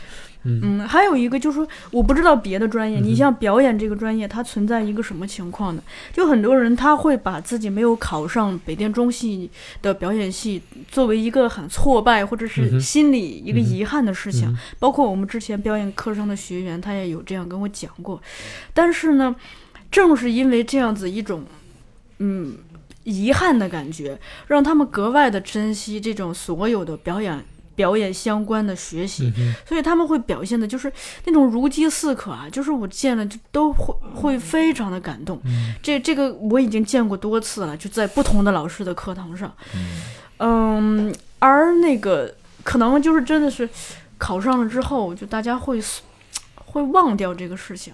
嗯，还有一个就是说，我不知道别的专业，你像表演这个专业，它存在一个什么情况呢？就很多人他会把自己没有考上北电中戏的表演系作为一个很挫败或者是心里一个遗憾的事情。包括我们之前表演课上的学员，他也有这样跟我讲过。但是呢，正是因为这样子一种嗯遗憾的感觉，让他们格外的珍惜这种所有的表演。表演相关的学习，所以他们会表现的就是那种如饥似渴啊，就是我见了就都会会非常的感动。这这个我已经见过多次了，就在不同的老师的课堂上。嗯，而那个可能就是真的是考上了之后，就大家会会忘掉这个事情。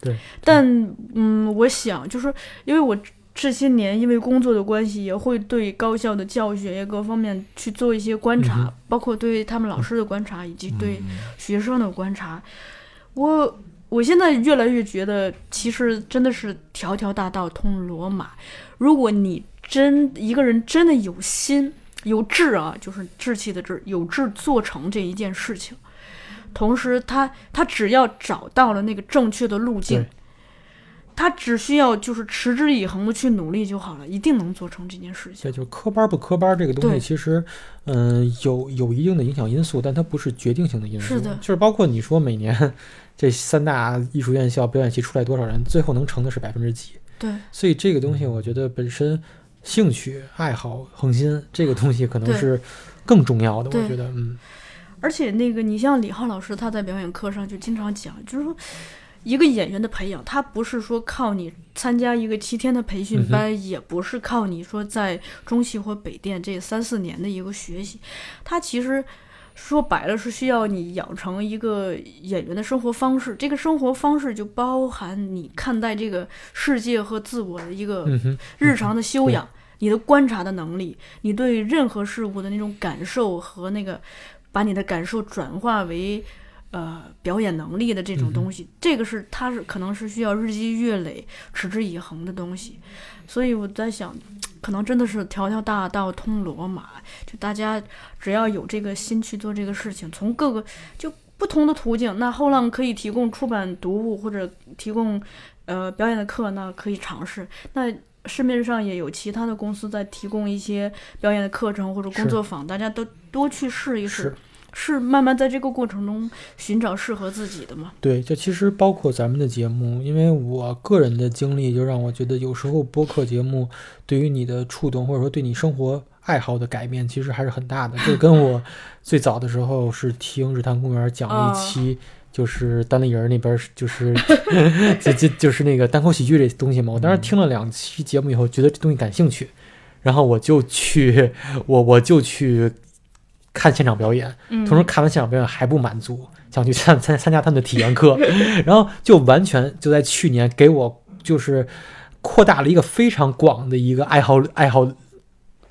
对，但嗯，我想就是因为我。这些年，因为工作的关系，也会对高校的教学各方面去做一些观察，包括对他们老师的观察，以及对学生的观察。我我现在越来越觉得，其实真的是条条大道通罗马。如果你真一个人真的有心有志啊，就是志气的志，有志做成这一件事情，同时他他只要找到了那个正确的路径。他只需要就是持之以恒的去努力就好了，一定能做成这件事情。对，就是科班不科班这个东西，其实，嗯，有有一定的影响因素，但它不是决定性的因素。是的，就是包括你说每年这三大艺术院校表演系出来多少人，最后能成的是百分之几？对。所以这个东西，我觉得本身兴趣爱好恒心这个东西可能是更重要的。我觉得，嗯。而且那个，你像李浩老师，他在表演课上就经常讲，就是说。一个演员的培养，他不是说靠你参加一个七天的培训班，也不是靠你说在中戏或北电这三四年的一个学习，他其实说白了是需要你养成一个演员的生活方式。这个生活方式就包含你看待这个世界和自我的一个日常的修养，你的观察的能力，你对任何事物的那种感受和那个把你的感受转化为。呃表演能力的这种东西，这个是它是可能是需要日积月累、持之以恒的东西。所以我在想，可能真的是条条大道通罗马，就大家只要有这个心去做这个事情，从各个就不同的途径，那后浪可以提供出版读物或者提供呃表演的课，那可以尝试。那市面上也有其他的公司在提供一些表演的课程或者工作坊，大家都多去试一试是。慢慢在这个过程中寻找适合自己的吗？对，就其实包括咱们的节目，因为我个人的经历，就让我觉得有时候播客节目对于你的触动，或者说对你生活爱好的改变，其实还是很大的。这跟我最早的时候是听日坛公园讲了一期，就是单立人那边就是 就就就是那个单口喜剧这东西嘛。我当时听了两期节目以后，觉得这东西感兴趣，然后我就去我我就去。看现场表演，嗯，同时看完现场表演还不满足，想去参参参加他们的体验课，然后就完全就在去年给我就是扩大了一个非常广的一个爱好爱好，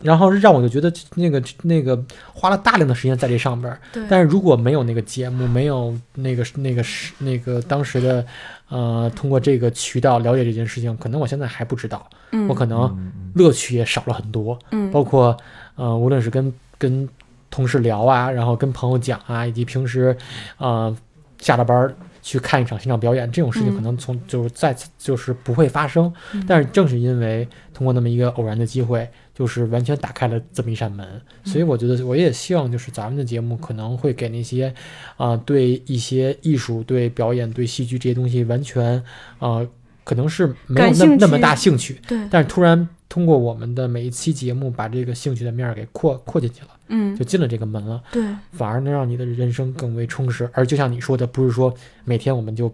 然后让我就觉得那个那个花了大量的时间在这上边儿。但是如果没有那个节目，没有那个那个是那个当时的呃通过这个渠道了解这件事情，可能我现在还不知道，嗯。我可能乐趣也少了很多，嗯。包括呃无论是跟跟同事聊啊，然后跟朋友讲啊，以及平时，呃，下了班儿去看一场现场表演，这种事情嗯可能从就是再就是不会发生。嗯。但是正是因为通过那么一个偶然的机会，就是完全打开了这么一扇门，所以我觉得我也希望就是咱们的节目可能会给那些，啊、对一些艺术、对表演、对戏剧这些东西完全，呃，可能是没有感兴那那么大兴趣，对，但是突然通过我们的每一期节目，把这个兴趣的面儿给扩扩进去了，嗯就进了这个门了，对，反而能让你的人生更为充实。而就像你说的，不是说每天我们就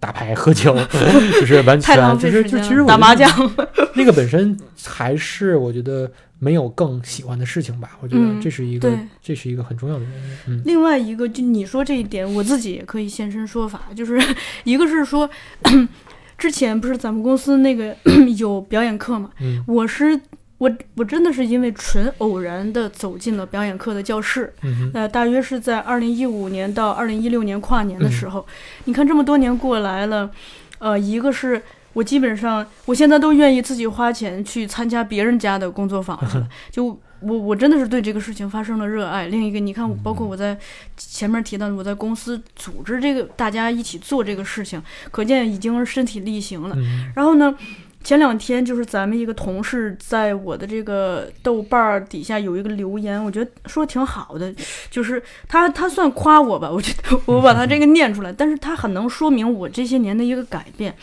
打牌喝酒，就是完全就是就费时间了。其实我觉得打麻将，那个本身还是我觉得没有更喜欢的事情吧。我觉得嗯这是一个、对这是一个很重要的原因。嗯另外一个，就你说这一点，我自己也可以现身说法，就是一个是说，之前不是咱们公司那个 有表演课嘛，嗯。我是我我真的是因为纯偶然的走进了表演课的教室，嗯呃，大约是在二零一五年到二零一六年跨年的嗯时候，你看这么多年过来了，呃，一个是我基本上我现在都愿意自己花钱去参加别人家的工作坊去了，就我我真的是对这个事情发生了热爱。另一个，你看，包括我在前面提到的，我在公司组织这个大家一起做这个事情，可见已经身体力行了。嗯然后呢，前两天就是咱们一个同事在我的这个豆瓣儿底下有一个留言，我觉得说挺好的，就是他他算夸我吧，我觉得我把他这个念出来，但是他很能说明我这些年的一个改变。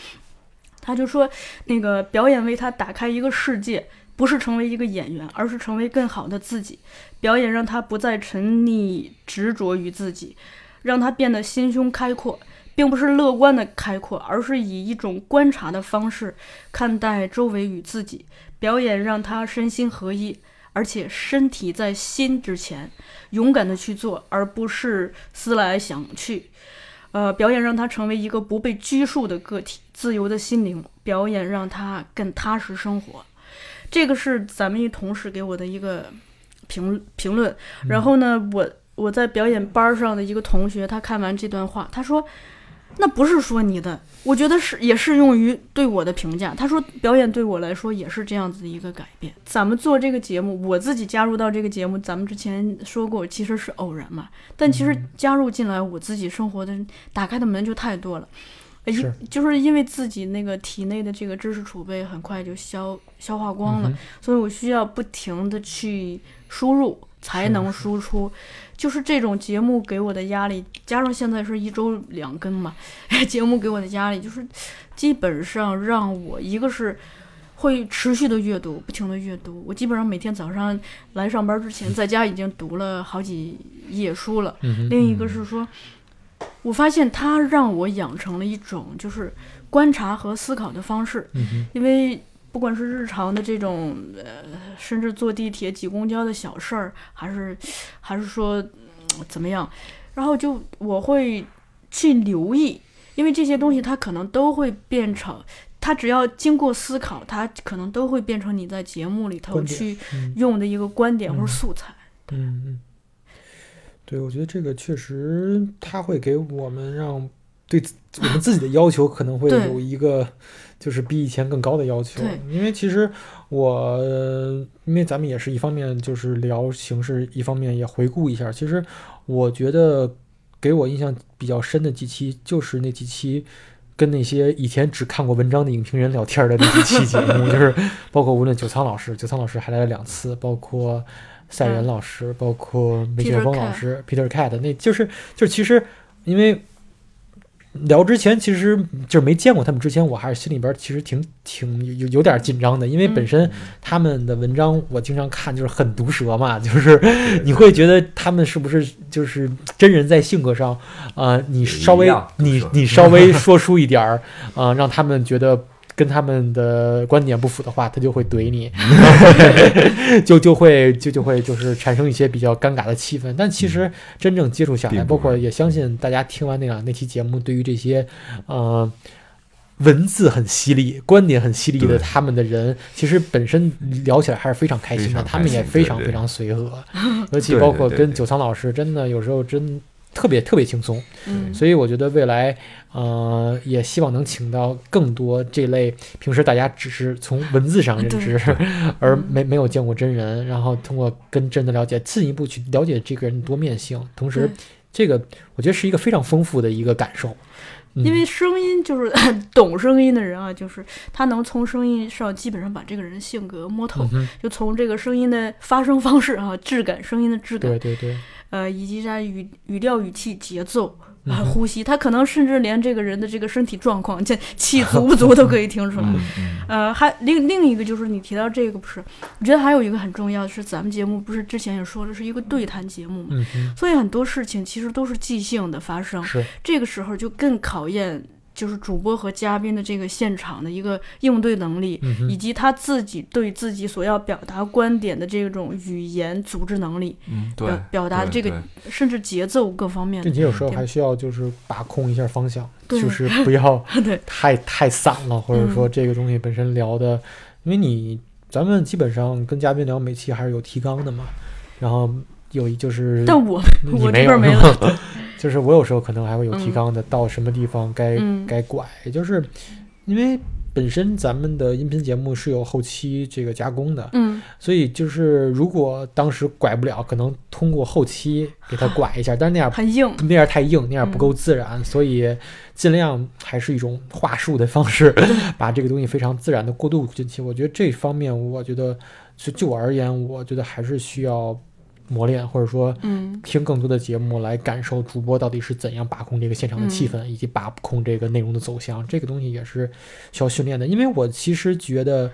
他就说，那个表演为他打开一个世界，不是成为一个演员，而是成为更好的自己。表演让他不再沉溺执着于自己，让他变得心胸开阔。并不是乐观的开阔，而是以一种观察的方式看待周围与自己。表演让他身心合一，而且身体在心之前，勇敢的去做，而不是思来想去。呃，表演让他成为一个不被拘束的个体，自由的心灵。表演让他更踏实生活。这个是咱们一同事给我的一个评评论。然后呢，我我在表演班上的一个同学，他看完这段话，他说。那不是说你的，我觉得是也适用于对我的评价。他说表演对我来说也是这样子的一个改变。咱们做这个节目，我自己加入到这个节目，咱们之前说过，其实是偶然嘛。但其实加入进来，我自己生活的打开的门就太多了。呃一是就是因为自己那个体内的这个知识储备很快就消消化光了，嗯所以我需要不停的去输入才能输出。就是这种节目给我的压力，加上现在是一周两更嘛，节目给我的压力就是基本上让我一个是会持续的阅读，不停的阅读。我基本上每天早上来上班之前，在家已经读了好几页书了。嗯另一个是说，我发现它让我养成了一种就是观察和思考的方式，嗯因为不管是日常的这种呃，甚至坐地铁、挤公交的小事儿，还是还是说、嗯怎么样，然后就我会去留意，因为这些东西它可能都会变成。它只要经过思考，它可能都会变成你在节目里头去嗯用的一个观点或者嗯素材。嗯嗯，对，我觉得这个确实，它会给我们让对我们自己的要求可能会有一个，就是比以前更高的要求对。因为其实我，因为咱们也是一方面就是聊形式，一方面也回顾一下。其实我觉得给我印象比较深的几期，就是那几期。跟那些以前只看过文章的影评人聊天的那几期节目，就是包括无论九仓老师，九仓老师还来了两次，包括赛仁老师，包括梅剑 Peter 锋老师 Peter Cat，那就是就是其实因为聊之前，其实就是没见过他们之前，我还是心里边其实挺挺有有有点紧张的，因为嗯本身他们的文章我经常看，就是很毒舌嘛，就是你会觉得他们是不是就是真人在性格上，呃，你稍微你你稍微 说出一点儿，啊、让他们觉得。跟他们的观点不符的话，他就会怼你，就就会就就会就是产生一些比较尴尬的气氛。但其实真正接触下来，包括也相信大家听完那两那期节目，对于这些呃文字很犀利、观点很犀利的他们的人，其实本身聊起来还是非常开心的。他们也非常非常随和，尤其包括跟九仓老师，真的有时候真特别特别轻松。嗯，所以我觉得未来，呃，也希望能请到更多这类平时大家只是从文字上认知，而没没有见过真人，然后通过跟真的了解，进一步去了解这个人的多面性，同时这个我觉得是一个非常丰富的一个感受。嗯、因为声音就是懂声音的人啊，就是他能从声音上基本上把这个人性格摸透，嗯，就从这个声音的发声方式啊、质感、声音的质感。对，对对，呃，以及他语语调、语气、节奏啊、呼吸，他可能甚至连这个人的这个身体状况，这 气足不足都可以听出来。呃，还另另一个就是你提到这个不是，我觉得还有一个很重要的是，咱们节目不是之前也说了是一个对谈节目嘛，嗯，所以很多事情其实都是即兴的发生，是，这个时候就更考验就是主播和嘉宾的这个现场的一个应对能力，嗯，以及他自己对自己所要表达观点的这种语言组织能力，嗯，对表，表达这个甚至节奏各方面的并。且有时候还需要就是把控一下方向，就是不要 对，太太散了，或者嗯说这个东西本身聊的，因为你咱们基本上跟嘉宾聊每期还是有提纲的嘛，然后有一就是但我我这边没了。就是我有时候可能还会有提嗯纲的，到什么地方该、嗯该拐，就是因为本身咱们的音频节目是有后期这个加工的，嗯，所以就是如果当时拐不了，可能通过后期给它拐一下，但是那样很硬。那样太硬，那样嗯不够自然，所以尽量还是一种话术的方式，把这个东西非常自然的过渡进去。我觉得这方面，我觉得就就我而言，我觉得还是需要磨练，或者说嗯听更多的节目来感受主播到底是怎样把控这个现场的气氛，以及把控这个内容的走向。这个东西也是需要训练的，因为我其实觉得，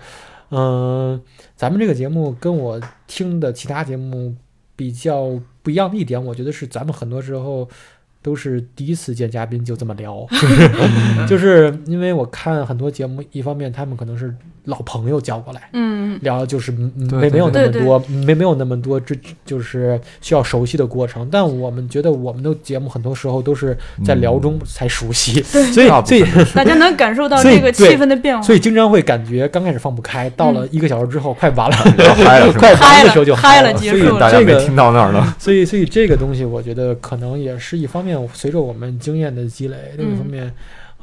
嗯、咱们这个节目跟我听的其他节目比较不一样的一点，我觉得是咱们很多时候。都是第一次见嘉宾就这么聊，就 是 就是因为我看很多节目，一方面他们可能是老朋友叫过来，嗯。聊就是没没有那么多没没有那么多这就是需要熟悉的过程，但我们觉得我们的节目很多时候都是在聊中才熟悉，所以所以 大家能感受到这个气氛的变化。所以经常会感觉刚开始放不开，到了一个小时之后快完了，聊嗨了快完的时候就嗨了了，所以结束了。大家这个没听到那儿呢。所以，所以这个东西，我觉得可能也是一方面，随着我们经验的积累；另一方面，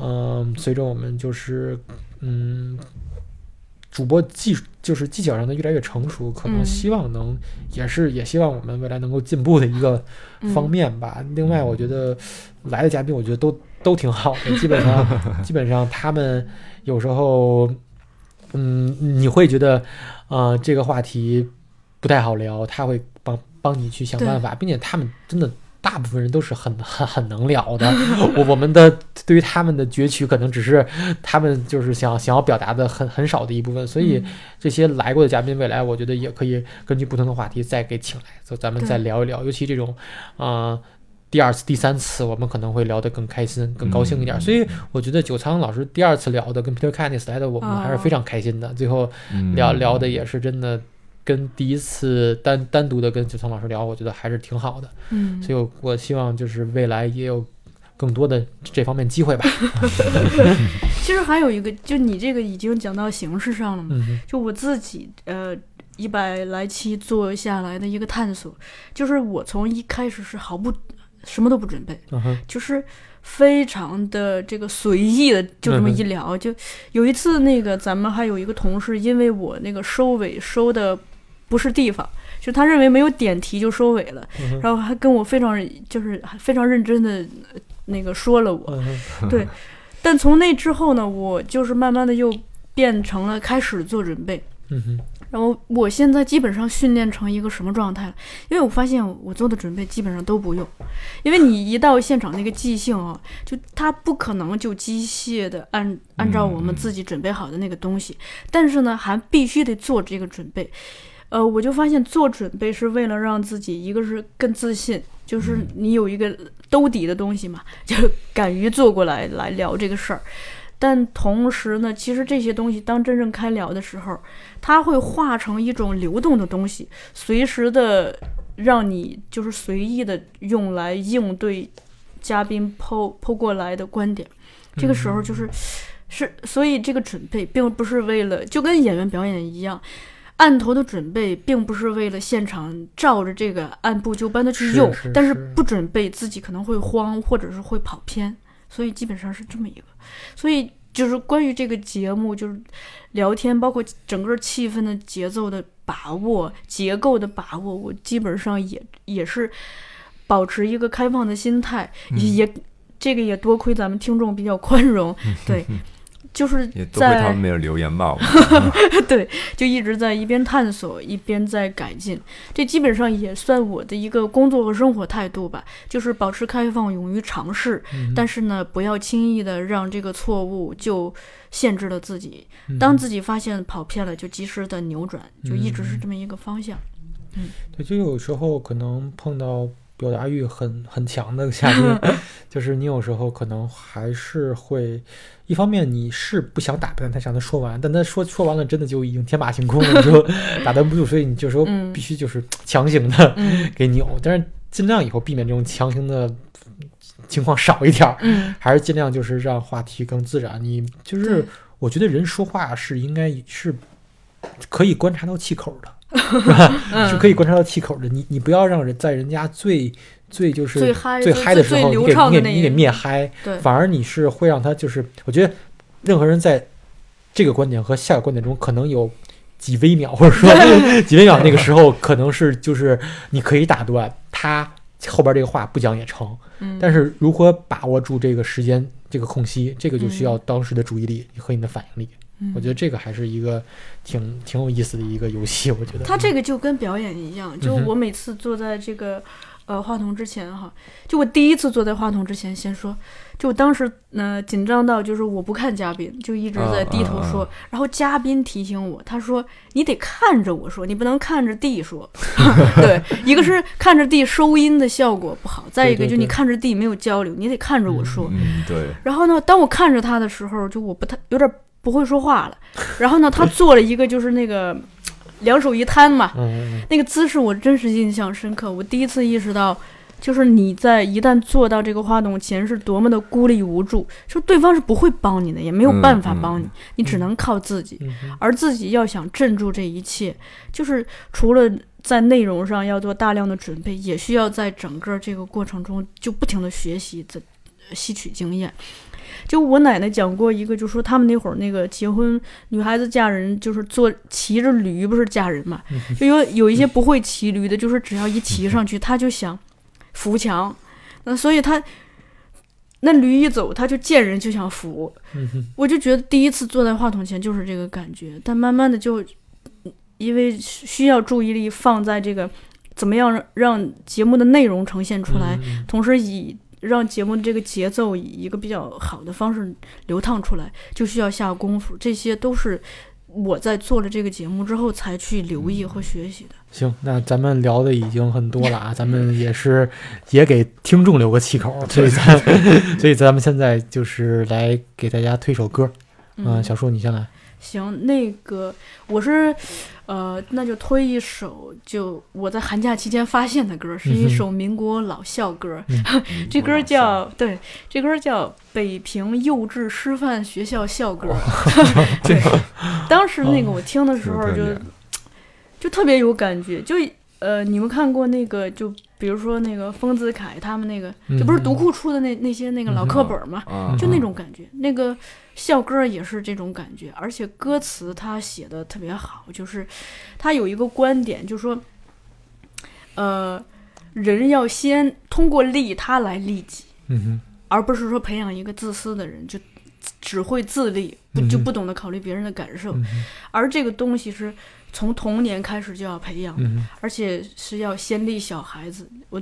嗯、随着我们就是嗯，主播技就是技巧上的越来越成熟，可能嗯。希望能、也是也希望我们未来能够进步的一个嗯。方面吧。另外，我觉得来的嘉宾，我觉得都都挺好的，基本上 基本上他们有时候，嗯，你会觉得，呃，这个话题不太好聊，他会帮帮你去想办法，并且他们真的大部分人都是很很很能聊的。我我们的对于他们的攫取，可能只是他们就是想想要表达的很很少的一部分，所以嗯这些来过的嘉宾，未来我觉得也可以根据不同的话题再给请来，就咱们再聊一聊，尤其这种，呃。第二次、第三次，我们可能会聊得更开心、更高兴一点。嗯所以我觉得九仓老师第二次聊的跟 Peter Canis 来的，我们还是非常开心的。最后嗯聊聊的也是真的，跟第一次单单独的跟九仓老师聊，我觉得还是挺好的。嗯，所以我我希望就是未来也有更多的这方面机会吧。其实还有一个，就你这个已经讲到形式上了嘛。嗯就我自己，呃，一百来期做下来的一个探索，就是我从一开始是毫不什么都不准备，就是非常的这个随意的就这么一聊。就有一次，那个咱们还有一个同事，因为我那个收尾收的不是地方，就他认为没有点题就收尾了，然后还跟我非常就是非常认真的那个说了我。对，但从那之后呢，我就是慢慢的又变成了开始做准备。嗯哼，然后我现在基本上训练成一个什么状态了？因为我发现我做的准备基本上都不用，因为你一到现场那个即兴啊，就它不可能就机械的按按照我们自己准备好的那个东西，但是呢，还必须得做这个准备。呃，我就发现做准备是为了让自己，一个是更自信，就是你有一个兜底的东西嘛，就敢于坐过来来聊这个事儿。但同时呢，其实这些东西当真正开聊的时候，它会化成一种流动的东西，随时的让你就是随意的用来应对嘉宾抛抛过来的观点。这个时候就是、是，所以这个准备并不是为了就跟演员表演一样。案头的准备并不是为了现场照着这个按部就班的去是用，是但是是。不准备自己可能会慌，或者是会跑偏，所以基本上是这么一个。所以就是关于这个节目，就是聊天，包括整个气氛的节奏的把握、结构的把握，我基本上也也是保持一个开放的心态，也也这个也多亏咱们听众比较宽容，对，就是在他们没有留言吧。对，就一直在一边探索一边在改进，这基本上也算我的一个工作和生活态度吧，就是保持开放，勇于尝试，嗯但是呢，不要轻易的让这个错误就限制了自己。嗯当自己发现跑偏了，就及时的扭转，就一直是这么一个方向。嗯对，就有时候可能碰到表达欲很很强的嘉宾，就是你有时候可能还是会，一方面你是不想打断他，想他说完，但他说说完了，真的就已经天马行空了，你就 打断不住，所以你这时候嗯。必须就是强行的嗯。给扭，但是尽量以后避免这种强行的情况少一点儿，嗯。还是尽量就是让话题更自然。你就是我觉得人说话是应该是可以观察到气口的，是吧？嗯是可以观察到气口的。你你不要让人在人家最最就是最嗨最最嗨的时候，你给你给你给灭嗨，对，反而你是会让他就是，我觉得任何人在这个观点和下个观点中可能有。几微秒，或者说 几微秒，那个时候可能是就是你可以打断他后边这个话不讲也成，嗯，但是如何把握住这个时间这个空隙，这个就需要嗯当时的注意力和你的反应力。嗯我觉得这个还是一个挺挺有意思的一个游戏。我觉得它这个就跟表演一样，就我每次坐在这个呃话筒之前哈，就我第一次坐在话筒之前，先说，就我当时呃紧张到就是我不看嘉宾，就一直在低头说，啊啊然后嘉宾提醒我，他说你得看着我说，你不能看着地说。对，一个是看着地收音的效果不好，再一个就你看着地没有交流，你得看着我说。嗯，对，然后呢，当我看着他的时候，就我不太有点不会说话了。然后呢，他做了一个就是那个两手一摊嘛，嗯，那个姿势我真是印象深刻。我第一次意识到，就是你在一旦坐到这个话筒前是多么的孤立无助，就对方是不会帮你的，也没有办法帮你，你只能靠自己。嗯而自己要想镇住这一切，就是除了在内容上要做大量的准备，也需要在整个这个过程中就不停的学习，在吸取经验。就我奶奶讲过一个，就说他们那会儿那个结婚，女孩子嫁人就是坐骑着驴不是嫁人嘛，就有有一些不会骑驴的，就是只要一骑上去，他就想扶墙，那所以他那驴一走，他就见人就想扶，我就觉得第一次坐在话筒前就是这个感觉，但慢慢的就因为需要注意力放在这个怎么样让让节目的内容呈现出来，嗯。同时以让节目的这个节奏以一个比较好的方式流淌出来，就需要下功夫。这些都是我在做了这个节目之后才去留意和学习的。行，那咱们聊的已经很多了啊，咱们也是也给听众留个气口，所以咱所以咱们现在就是来给大家推首歌，嗯，小树你先来，行，那个我是，呃，那就推一首，就我在寒假期间发现的歌，是一首民国老校歌。嗯 这歌叫对，这歌叫北平幼稚师范学校校歌。对，当时那个我听的时候就就特别有感觉。就呃，你们看过那个，就比如说那个丰子恺他们那个，这不是读库出的那那些那个老课本吗？啊，就那种感觉。那个校歌也是这种感觉，而且歌词他写的特别好，就是他有一个观点，就是说，呃，人要先通过利他来利己。而不是说培养一个自私的人，就只会自利，不就不懂得考虑别人的感受。而这个东西是从童年开始就要培养，嗯，而且是要先立小孩子。我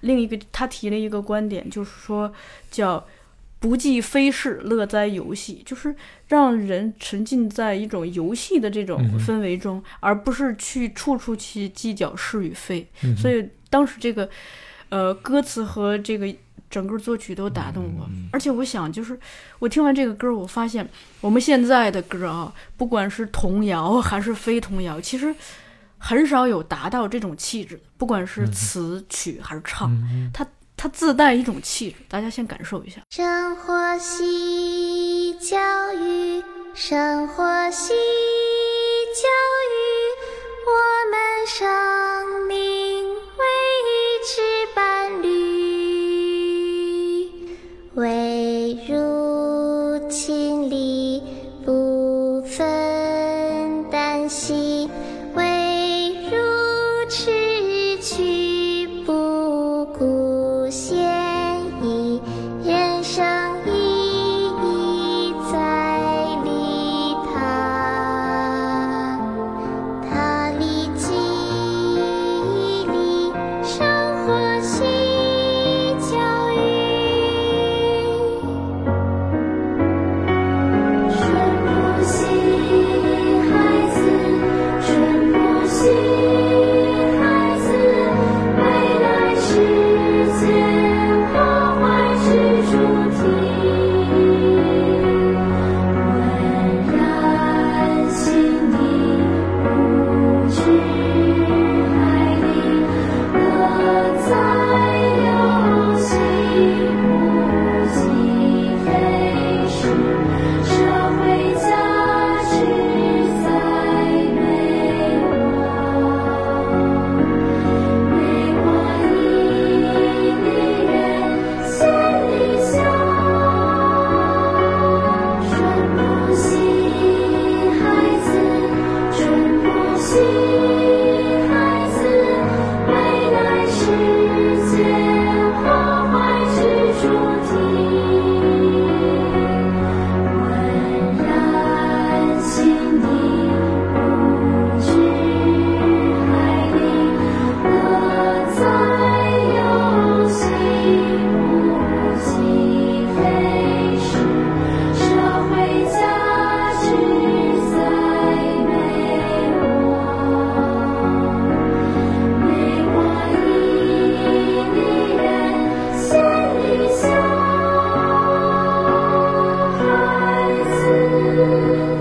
另一个他提了一个观点，就是说叫不计非事，乐哉游戏，就是让人沉浸在一种游戏的这种氛围中，而不是去处处去计较是与非。嗯所以当时这个呃歌词和这个整个作曲都打动我，嗯而且我想就是我听完这个歌，我发现我们现在的歌啊，不管是童谣还是非童谣，其实很少有达到这种气质的，不管是嗯。词曲还是唱，嗯它它自带一种气质，大家先感受一下。生活系教育，生活系教育，我们生命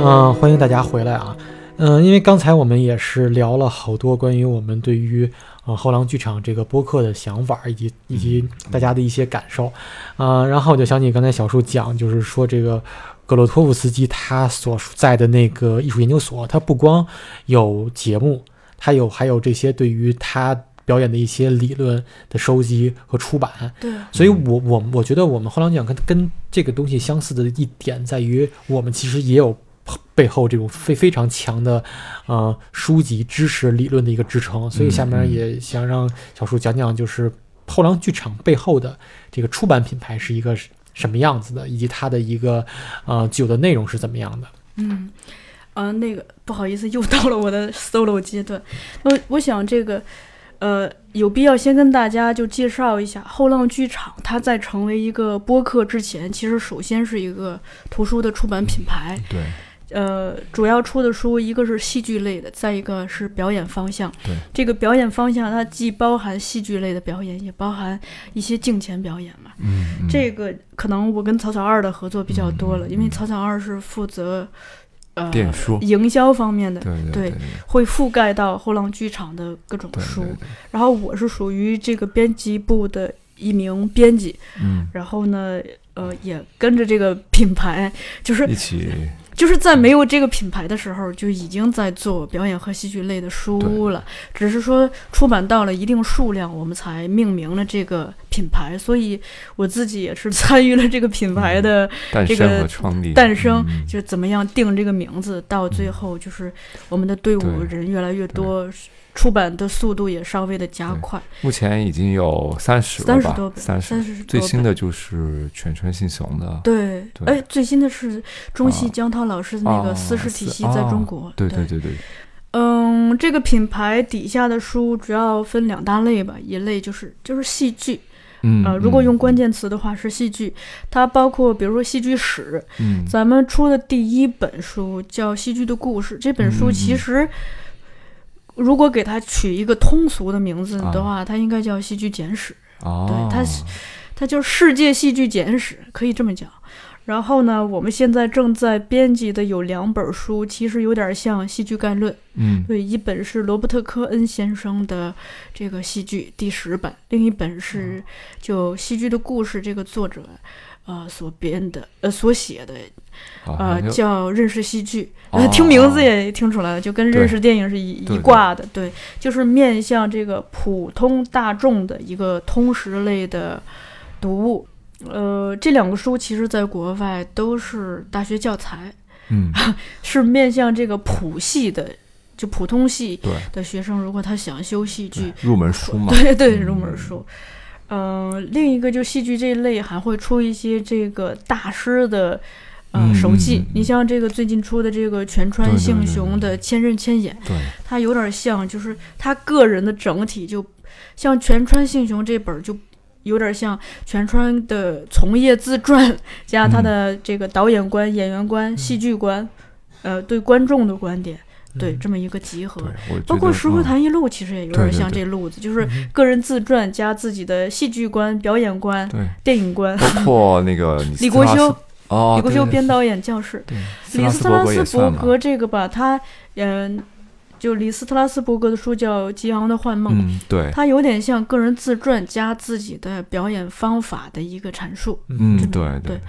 子。嗯，欢迎大家回来啊。嗯，因为刚才我们也是聊了好多关于我们对于呃后浪剧场这个播客的想法，以及以及大家的一些感受，啊、然后我就想起刚才小树讲，就是说这个格洛托夫斯基他所在的那个艺术研究所，他不光有节目，他有还有这些对于他表演的一些理论的收集和出版，对，所以我我我觉得我们后浪讲跟跟这个东西相似的一点在于，我们其实也有背后这种非非常强的呃书籍知识理论的一个支撑。所以下面也想让小树讲讲，就是后浪剧场背后的这个出版品牌是一个什么样子的，以及它的一个呃具有的内容是怎么样的。嗯，啊，那个不好意思，又到了我的 solo 阶段。我我想这个，呃，有必要先跟大家就介绍一下后浪剧场，它在成为一个播客之前，其实首先是一个图书的出版品牌。对呃，主要出的书一个是戏剧类的，再一个是表演方向。对，这个表演方向它既包含戏剧类的表演，也包含一些镜前表演嘛。嗯，嗯。这个可能我跟草草二的合作比较多了，因为草草二是负责呃电书。营销方面的，对对对对会覆盖到后浪剧场的各种对书。然后我是属于这个编辑部的一名编辑，嗯。然后呢，呃也跟着这个品牌，就是一起就是在没有这个品牌的时候，就已经在做表演和戏剧类的书了。只是说出版到了一定数量，我们才命名了这个品牌。所以我自己也是参与了这个品牌的诞生这个和创立。诞生，嗯。就是怎么样定这个名字，到最后就是我们的队伍人越来越多，出版的速度也稍微的加快，目前已经有三十吧三十多？本，三三十。最新的就是犬川信雄的，对，对哎，最新的是中戏啊江涛老师的那个哦私事体系在中哦国。对对对对，嗯，这个品牌底下的书主要分两大类吧，一类就是就是戏剧，嗯，呃，如果用关键，词的话是戏剧，它包括比如说戏剧史，嗯，咱们出的第一本书叫《戏剧的故事》，这本书嗯嗯其实。如果给它取一个通俗的名字啊的话，它应该叫《戏剧简史》。哦，对它是它就是世界戏剧简史，可以这么讲。然后呢，我们现在正在编辑的有两本书，其实有点像戏剧概论。嗯对，一本是罗伯特·科恩先生的这个戏剧第十版，另一本是就《戏剧的故事》这个作者呃所编的呃所写的好呃叫认识戏剧，哦呃听名字也听出来了，就跟认识电影是一一挂的，对，就是面向这个普通大众的一个通识类的读物。呃，这两个书其实在国外都是大学教材，嗯，是面向这个普系的，就普通系，的学生，如果他想修戏剧，入门书嘛，对对，入嗯门书。嗯、另一个就戏剧这一类还会出一些这个大师的呃嗯手记。你像这个最近出的这个全川幸雄的《千刃千眼》，对，它有点像，就是他个人的整体就像全川幸雄这本儿就。有点像全川的从业自传加他的这个导演观、演员观、戏剧观，呃，对观众的观点，对嗯。这么一个集合。包括《石灰嗯。谈一路》其实也有点像这路子，就是嗯。个人自传加自己的戏剧观、表演观、电影观。包括那个 李李国修，哦，李国修编导演教室，对，李斯特拉斯伯格这个吧，他嗯，就李斯特拉斯伯格的书叫《激昂的幻梦》，嗯，对，它有点像个人自传加自己的表演方法的一个阐述。嗯，对对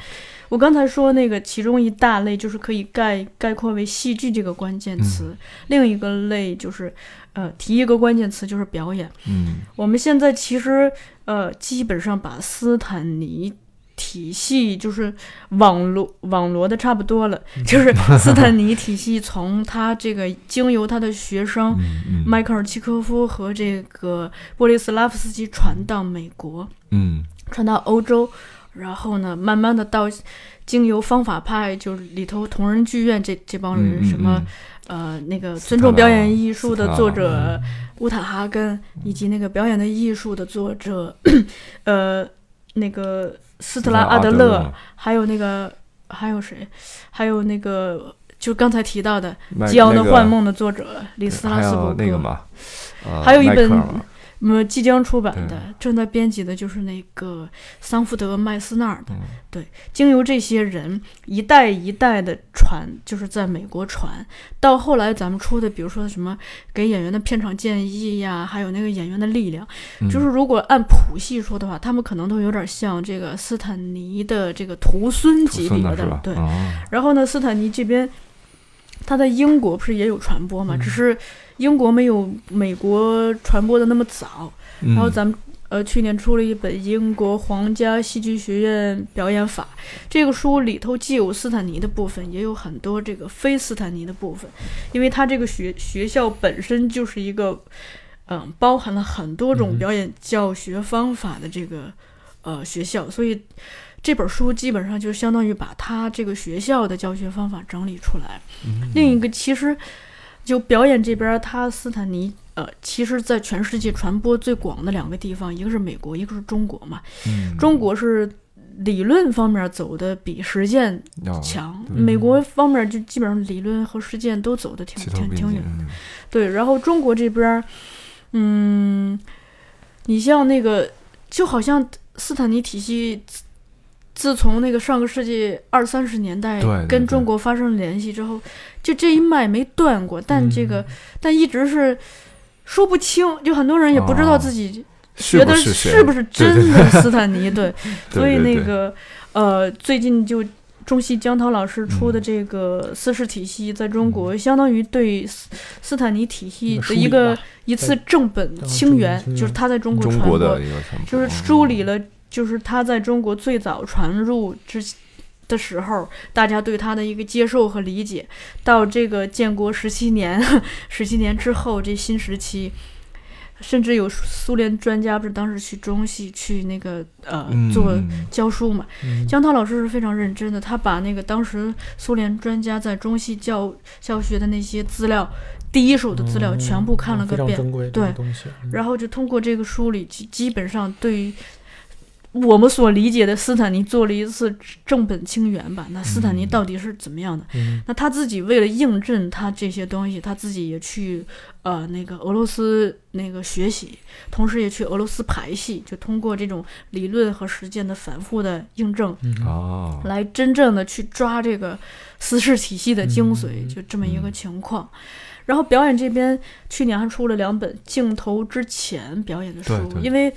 我刚才说那个其中一大类就是可以概概括为戏剧这个关键词，另一个类就是呃提一个关键词就是表演。嗯我们现在其实呃基本上把斯坦尼体系就是网罗网罗的差不多了，就是斯坦尼体系从他这个经由他的学生。迈克尔契科夫和这个波利斯拉夫斯基传到美国，嗯。传到欧洲，然后呢，慢慢的到经由方法派，就是里头同仁剧院这这帮人，什么嗯呃那个尊重表演艺术的作者乌塔哈根，以及那个表演的艺术的作者，呃那个斯特拉阿德勒，还有那个还有谁，还有那个就刚才提到的麦《激昂的幻梦》的作者李斯特拉还斯伯格，有那个嘛，呃还有一本迈克尔嘛嗯，即将出版的，正在编辑的就是那个桑福德麦斯纳尔的。嗯对，经由这些人一代一代的传，就是在美国传，到后来咱们出的，比如说什么给演员的片场建议呀，还有那个演员的力量，嗯就是如果按谱系说的话，他们可能都有点像这个斯坦尼的这个徒孙级别的？对，哦然后呢，斯坦尼这边，他在英国不是也有传播嘛？嗯只是英国没有美国传播的那么早。然后嗯咱们呃去年出了一本《英国皇家戏剧学院表演法》，这个书里头既有斯坦尼的部分，也有很多这个非斯坦尼的部分，因为它这个学学校本身就是一个嗯包含了很多种嗯表演教学方法的这个呃学校，所以。这本书基本上就相当于把他这个学校的教学方法整理出来。嗯另一个其实就表演这边儿，他斯坦尼呃，其实在全世界传播最广的两个地方，一个是美国，一个是中国嘛。嗯中国是理论方面走的比实践强，对美国方面就基本上理论和实践都走的挺挺挺远。的对，然后中国这边，嗯，你像那个，就好像斯坦尼体系自，从那个上个世纪二三十年代跟中国发生联系之后，就这一脉没断过，但这个、但一直是说不清，就很多人也不知道哦自己是觉得是不是真的斯坦尼，对，对所以那个呃，最近就中戏江涛老师出的这个四世体系，在中国相当于对斯斯坦尼体系的一个一次正本清源，就是他在中国传播国的，一个传播就是梳理了，就是他在中国最早传入之的时候，大家对他的一个接受和理解，到这个建国十七年，十七年之后这新时期，甚至有苏联专家不是当时去中戏去那个呃嗯做嗯。教书嘛，嗯。江涛老师是非常认真的，他把那个当时苏联专家在中戏教教学的那些资料，第一手的资料嗯全部看了个遍，对。嗯然后就通过这个梳理，基基本上对于我们所理解的斯坦尼做了一次正本清源吧。那斯坦尼到底是怎么样的？嗯那他自己为了印证他这些东西，他自己也去呃那个俄罗斯那个学习，同时也去俄罗斯排戏，就通过这种理论和实践的反复的印证，嗯哦，来真正的去抓这个私事体系的精髓，嗯就这么一个情况。然后表演这边去年还出了两本镜头之前表演的书，对对因为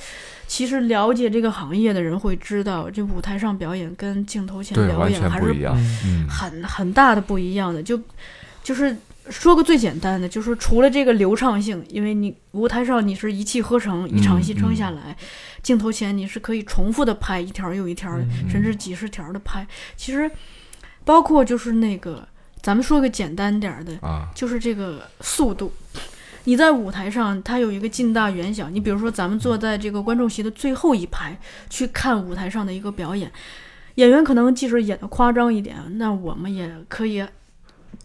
其实了解这个行业的人会知道，这舞台上表演跟镜头前，表演还是全不一样，嗯，很很大的不一样的。就就是说个最简单的，就是除了这个流畅性，因为你舞台上你是一气呵成，一场戏撑下来，镜头前你是可以重复的拍一条又一条，嗯甚至几十条的拍。其实包括就是那个，咱们说个简单点儿的，啊，就是这个速度。你在舞台上，它有一个近大远小。你比如说，咱们坐在这个观众席的最后一排去看舞台上的一个表演，演员可能即使演的夸张一点，那我们也可以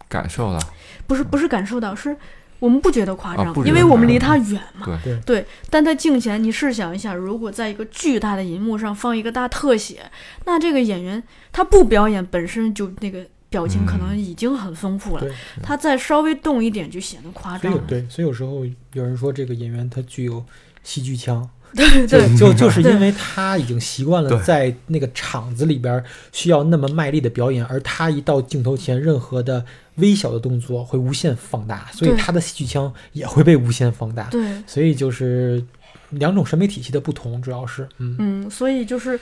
感受了，不是不是感受到，是我们不觉得夸张，因为我们离夸它远嘛。对对对，但在镜前，你试想一下，如果在一个巨大的银幕上放一个大特写，那这个演员他不表演本身就那个表情可能嗯。已经很丰富了，对他再稍微动一点就显得夸张了。对，所以有时候有人说这个演员他具有戏剧腔，对对就 就是因为他已经习惯了在那个场子里边儿需要那么卖力的表演，而他一到镜头前，任何的微小的动作会无限放大，所以他的戏剧腔也会被无限放大。对，所以就是两种审美体系的不同，主要是嗯。嗯，所以就是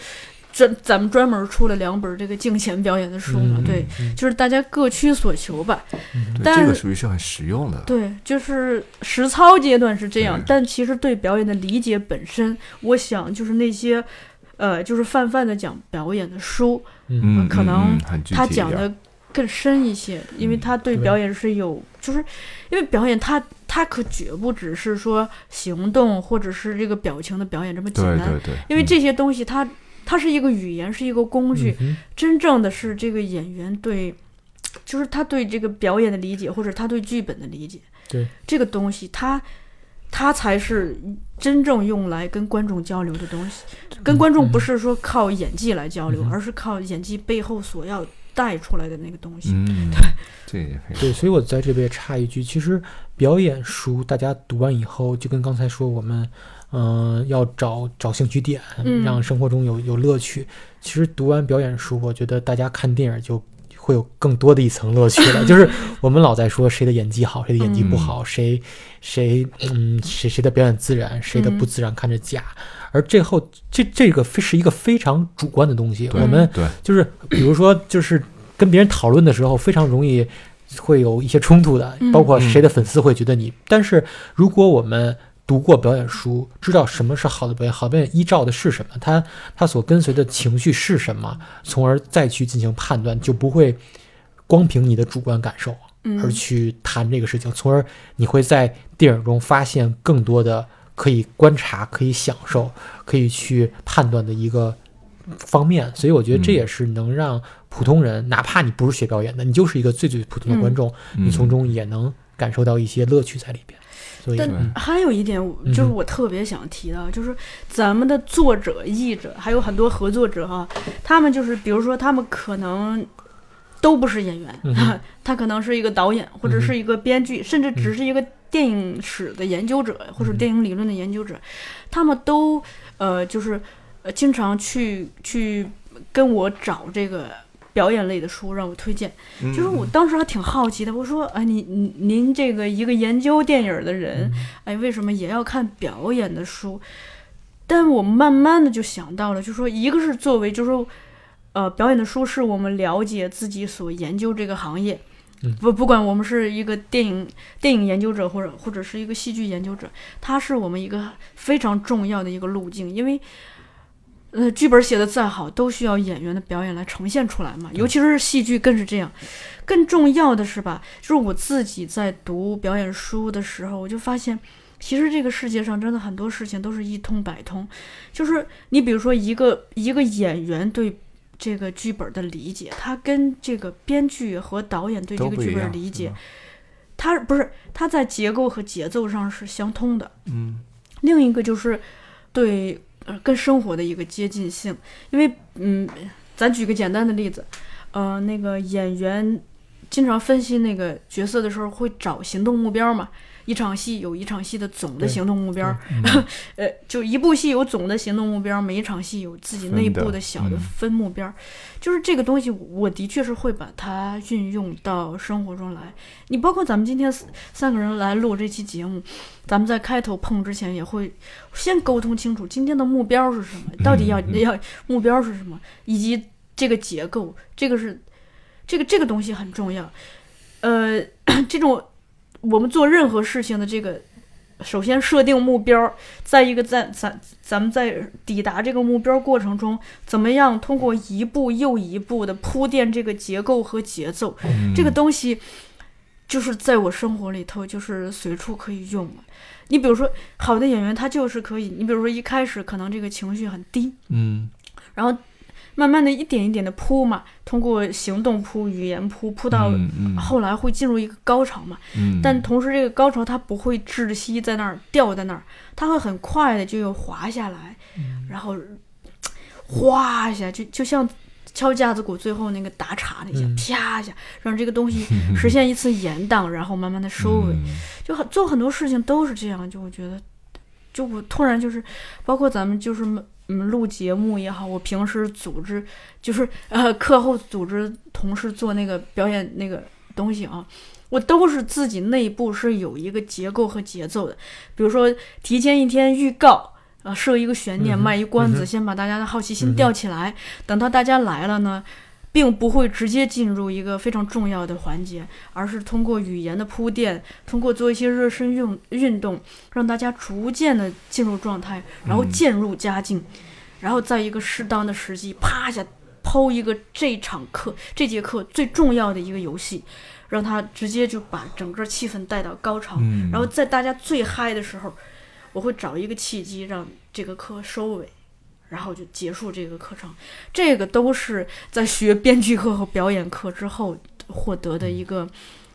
专咱们专门出了两本这个镜前表演的书嘛，嗯对，嗯就是大家各取所求吧。这个属于是很实用的，对，就是实操阶段是这样，但其实对表演的理解本身，我想就是那些，呃，就是泛泛的讲表演的书，嗯，可能他讲的更深一些，因为嗯他对对。表演是有，就是因为表演他它可绝不只是说行动或者是这个表情的表演这么简单，对对对，嗯因为这些东西它它是一个语言，是一个工具，嗯真正的是这个演员对，就是他对这个表演的理解，或者他对剧本的理解。对这个东西，他他才是真正用来跟观众交流的东西。跟观众不是说靠演技来交流，而是靠演技背后所要带出来的那个东西。嗯，这也非常对，所以我在这边插一句，其实表演书大家读完以后，就跟刚才说我们，嗯、要找找兴趣点，嗯让生活中有有乐趣。其实读完表演书，我觉得大家看电影就会有更多的一层乐趣了。就是我们老在说谁的演技好，谁的演技不好，谁谁嗯谁谁的表演自然，谁的不嗯自然看着假。而最后这这个非是一个非常主观的东西，我们对就是比如说，就是跟别人讨论的时候，非常容易会有一些冲突的，嗯包括谁的粉丝会觉得你。但是如果我们读过表演书，知道什么是好的表演，好的表演依照的是什么，他他所跟随的情绪是什么，从而再去进行判断，就不会光凭你的主观感受而嗯，去谈这个事情，从而你会在电影中发现更多的可以观察、可以享受、可以去判断的一个方面。所以我觉得这嗯也是能让普通人，哪怕你不是学表演的，你就是一个最最普通的观众，你从嗯中也能感受到一些乐趣在里边。所以，但嗯。还有一点，嗯。就是我特别想提到，就是咱们的作者、译者，还有很多合作者哈，他们就是，比如说他们可能都不是演员，嗯 他可能是一个导演，或者是一个编剧，甚至只是一个电影史的研究者，或者嗯电影理论的研究者，他们都呃，就是呃，经常去去跟我找这个。表演类的书让我推荐，嗯就是我当时还挺好奇的，我说，哎，你您您这个一个研究电影的人，哎，为什么也要看表演的书？但我慢慢的就想到了，就说一个是作为，就说呃，表演的书是我们了解自己所研究这个行业。嗯不，不管我们是一个电影电影研究者，或者或者是一个戏剧研究者，它是我们一个非常重要的一个路径，因为。呃，剧本写的再好，都需要演员的表演来呈现出来嘛。尤其是戏剧更是这样。更重要的是吧，就是我自己在读表演书的时候，我就发现，其实这个世界上真的很多事情都是一通百通。就是你比如说一个一个演员对这个剧本的理解，他跟这个编剧和导演对这个剧本理解，他不是他在结构和节奏上是相通的。嗯另一个就是对呃跟生活的一个接近性，因为嗯，咱举个简单的例子，呃，那个演员经常分析那个角色的时候会找行动目标嘛，一场戏有一场戏的总的行动目标，嗯呃，就一部戏有总的行动目标，每一场戏有自己内部的小的嗯分目标，就是这个东西，我的确是会把它运用到生活中来。你包括咱们今天四三个人来录这期节目，咱们在开头碰之前也会先沟通清楚今天的目标是什么，到底要、要目标是什么，以及这个结构，这个是这个这个东西很重要。呃，这种我们做任何事情的这个，首先设定目标，再一个在咱咱们在抵达这个目标过程中，怎么样通过一步又一步的铺垫这个结构和节奏，嗯这个东西就是在我生活里头就是随处可以用。你比如说，好的演员他就是可以，你比如说一开始可能这个情绪很低，嗯然后慢慢的一点一点的铺嘛，通过行动铺、语言铺，铺到后来会进入一个高潮嘛。嗯。但同时这个高潮它不会窒息在那儿掉在那儿，它会很快的就又滑下来，然后哗一下就就像敲架子鼓最后那个打岔那一下，嗯。啪一下让这个东西 实现一次延宕，然后慢慢的收尾。嗯。就很做很多事情都是这样，就我觉得，就我突然就是，包括咱们就是嗯录节目也好，我平时组织就是呃课后组织同事做那个表演那个东西啊，我都是自己内部是有一个结构和节奏的，比如说提前一天预告。啊，设一个悬念，卖一关子，嗯先把大家的好奇嗯心吊起来。等到大家来了呢，并不会直接进入一个非常重要的环节，而是通过语言的铺垫，通过做一些热身运运动，让大家逐渐的进入状态，然后嗯渐入佳境，然后在一个适当的时机，啪一下抛一个这场课这节课最重要的一个游戏，让他直接就把整个气氛带到高潮，嗯然后在大家最嗨的时候，我会找一个契机让这个课收尾。然后就结束这个课程，这个都是在学编剧课和表演课之后获得的一个，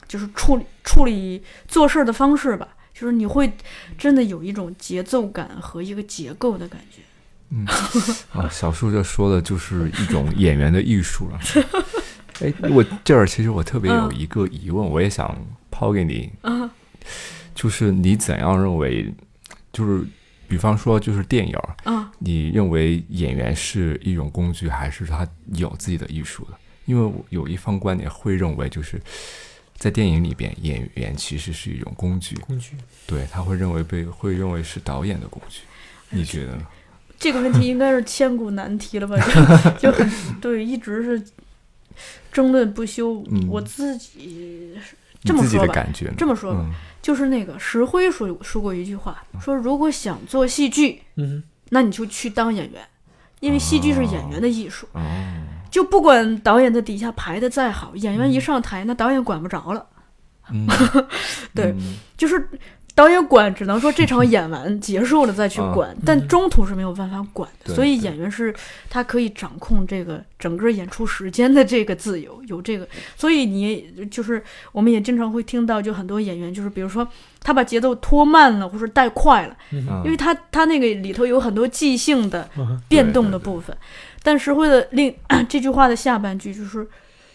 就是处理处理做事儿的方式吧。就是你会真的有一种节奏感和一个结构的感觉。嗯 啊，小树这说的就是一种演员的艺术了。哎，我这儿其实我特别有一个疑问，我也想抛给你，啊就是你怎样认为，就是比方说就是电影儿，啊你认为演员是一种工具，还是他有自己的艺术的？因为我有一方观点会认为，就是在电影里边，演员其实是一种工具，工具。对他会认为被会认为是导演的工具，你觉得呢？这个问题应该是千古难题了吧？就 就很对，一直是争论不休。嗯我自己这么说吧，的感觉呢？这么说吧，嗯就是那个石灰说说过一句话，说如果想做戏剧，嗯那你就去当演员，因为戏剧是演员的艺术。哦，就不管导演的底下排的再好，演员一上台，那导演管不着了。嗯，对嗯。就是导演管，只能说这场演完 结束了再去管，但中途是没有办法管的。对所以演员是他可以掌控这个整个演出时间的这个自由，有这个。所以你就是我们也经常会听到，就很多演员就是比如说他把节奏拖慢了或者带快了，因为他他那个里头有很多即兴的嗯变动的部分。但石辉的另 这句话的下半句就是：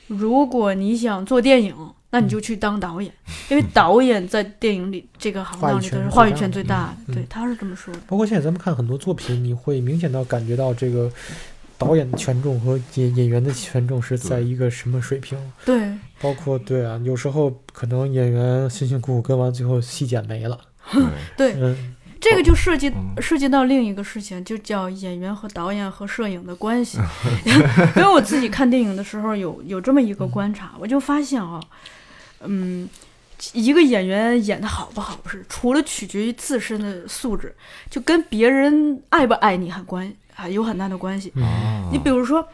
如果你想做电影，那你就去当导演，因为导演在电影里这个行当里头是话语权最大的。嗯对，他是这么说的。包括现在咱们看很多作品，你会明显到感觉到这个导演的权重和演演员的权重是在一个什么水平。对，包括对啊，有时候可能演员辛辛苦苦跟完，最后戏剪没了。对，嗯，这个就涉及嗯涉及到另一个事情，就叫演员和导演和摄影的关系。因为我自己看电影的时候有有这么一个观察，我就发现啊，嗯，一个演员演的好不好，不是除了取决于自身的素质，就跟别人爱不爱你很关啊有很大的关系。啊你比如说，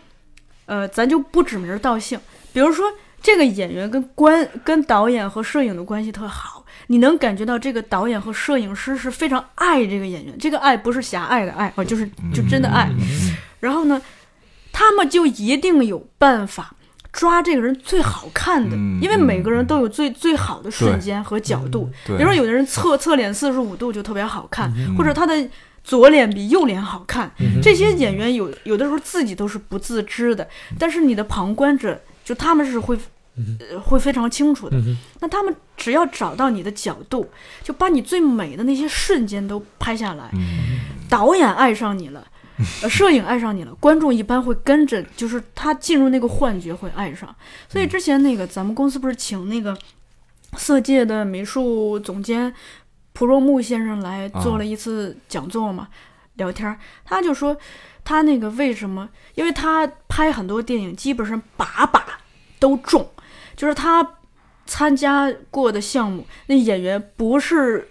呃，咱就不指名道姓，比如说这个演员跟关跟导演和摄影的关系特好，你能感觉到这个导演和摄影师是非常爱这个演员，这个爱不是狭隘的爱哦，就是就真的爱。嗯然后呢，他们就一定有办法。抓这个人最好看的，嗯因为每个人都有最最好的瞬间和角度。比如说，有的人侧侧脸四十五度就特别好看，嗯或者他的左脸比右脸好看。嗯这些演员有有的时候自己都是不自知的，但是你的旁观者就他们是会、嗯呃会非常清楚的。那他们只要找到你的角度，就把你最美的那些瞬间都拍下来。嗯导演爱上你了，呃，摄影爱上你了，观众一般会跟着，就是他进入那个幻觉会爱上。所以之前那个咱们公司不是请那个色戒的美术总监蒲若木先生来做了一次讲座嘛，聊天儿，他就说他那个为什么？因为他拍很多电影基本上把把都中，就是他参加过的项目，那演员不是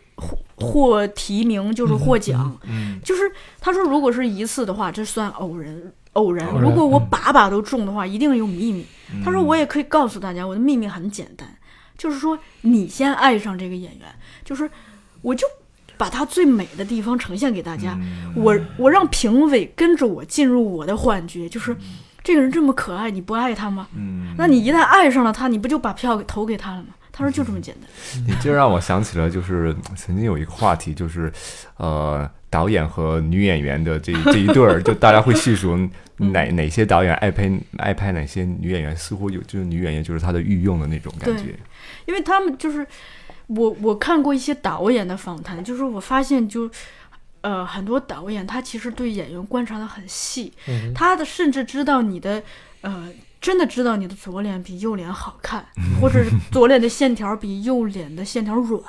获获提名就是获奖。嗯就是他说，如果是一次的话，这算偶然偶然；如果我嗯。把把都中的话，一定有秘密。嗯。他说，我也可以告诉大家，我的秘密很简单，就是说你先爱上这个演员，就是我就把他最美的地方呈现给大家，嗯。我我让评委跟着我进入我的幻觉，就是这个人这么可爱，你不爱他吗？嗯。那你一旦爱上了他，你不就把票给投给他了吗？他说就这么简单。你这让我想起了，就是曾经有一个话题，就是，呃，导演和女演员的这这一对儿，就大家会细数哪哪些导演爱拍爱拍哪些女演员，似乎有就是女演员就是他的御用的那种感觉。因为他们就是我我看过一些导演的访谈，就是我发现就呃很多导演他其实对演员观察的很细，嗯他的甚至知道你的呃。真的知道你的左脸比右脸好看，或者是左脸的线条比右脸的线条软、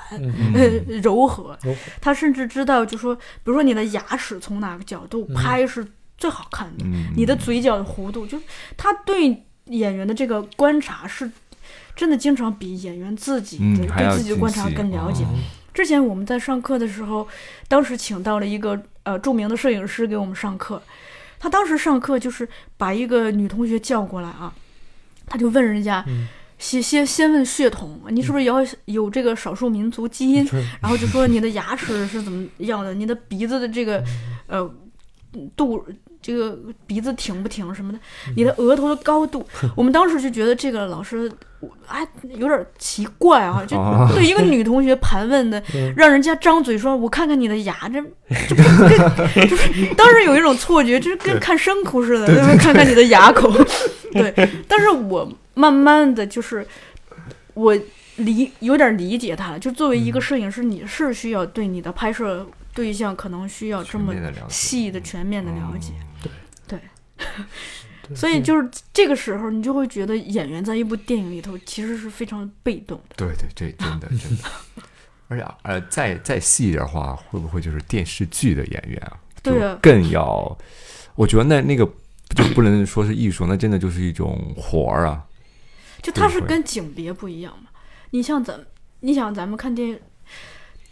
柔和。他甚至知道，就说，比如说你的牙齿从哪个角度嗯拍是最好看的，嗯，你的嘴角的弧度，就他对演员的这个观察是真的经常比演员自己对自己的观察更了解。哦。之前我们在上课的时候，当时请到了一个呃著名的摄影师给我们上课，他当时上课就是把一个女同学叫过来啊，他就问人家。嗯先先先问血统，你是不是要有这个少数民族基因？然后就说你的牙齿是怎么样的，你的鼻子的这个呃度，这个鼻子挺不挺什么的，你的额头的高度，我们当时就觉得这个老师哎有点奇怪啊，就哦对一个 女同学盘问的，嗯让人家张嘴说“我看看你的牙”，这这不跟就是当时有一种错觉，就是跟看牲口似的，对吧？看看你的牙口，对。但是我慢慢的就是我理有点理解他了，就作为一个摄影师，你是需要对你的拍摄对象可能需要这么细的、全面的了解。嗯对 所以就是这个时候，你就会觉得演员在一部电影里头其实是非常被动的。对对，这真的真的。而且呃，再再细一点的话，会不会就是电视剧的演员啊？就对啊更要，我觉得那那个就不能说是艺术，那真的就是一种活儿啊。就它是跟景别不一样嘛。你像咱，你想咱们看电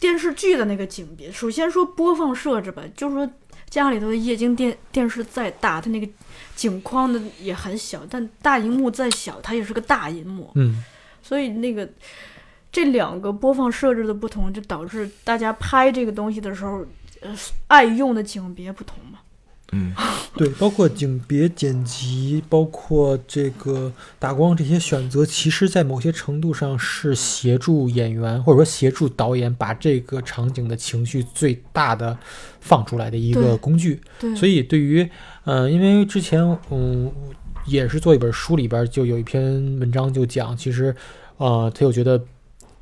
电视剧的那个景别，首先说播放设置吧，就是说家里头的液晶电电视再大，它那个景框的也很小，但大荧幕再小，它也是个大荧幕，嗯所以那个这两个播放设置的不同，就导致大家拍这个东西的时候，呃，爱用的景别不同嘛。嗯，对，包括景别剪辑，包括这个打光这些选择，其实在某些程度上是协助演员或者说协助导演把这个场景的情绪最大的放出来的一个工具。对，所以对于，呃，因为之前嗯也是做一本书里边就有一篇文章就讲，其实呃他又觉得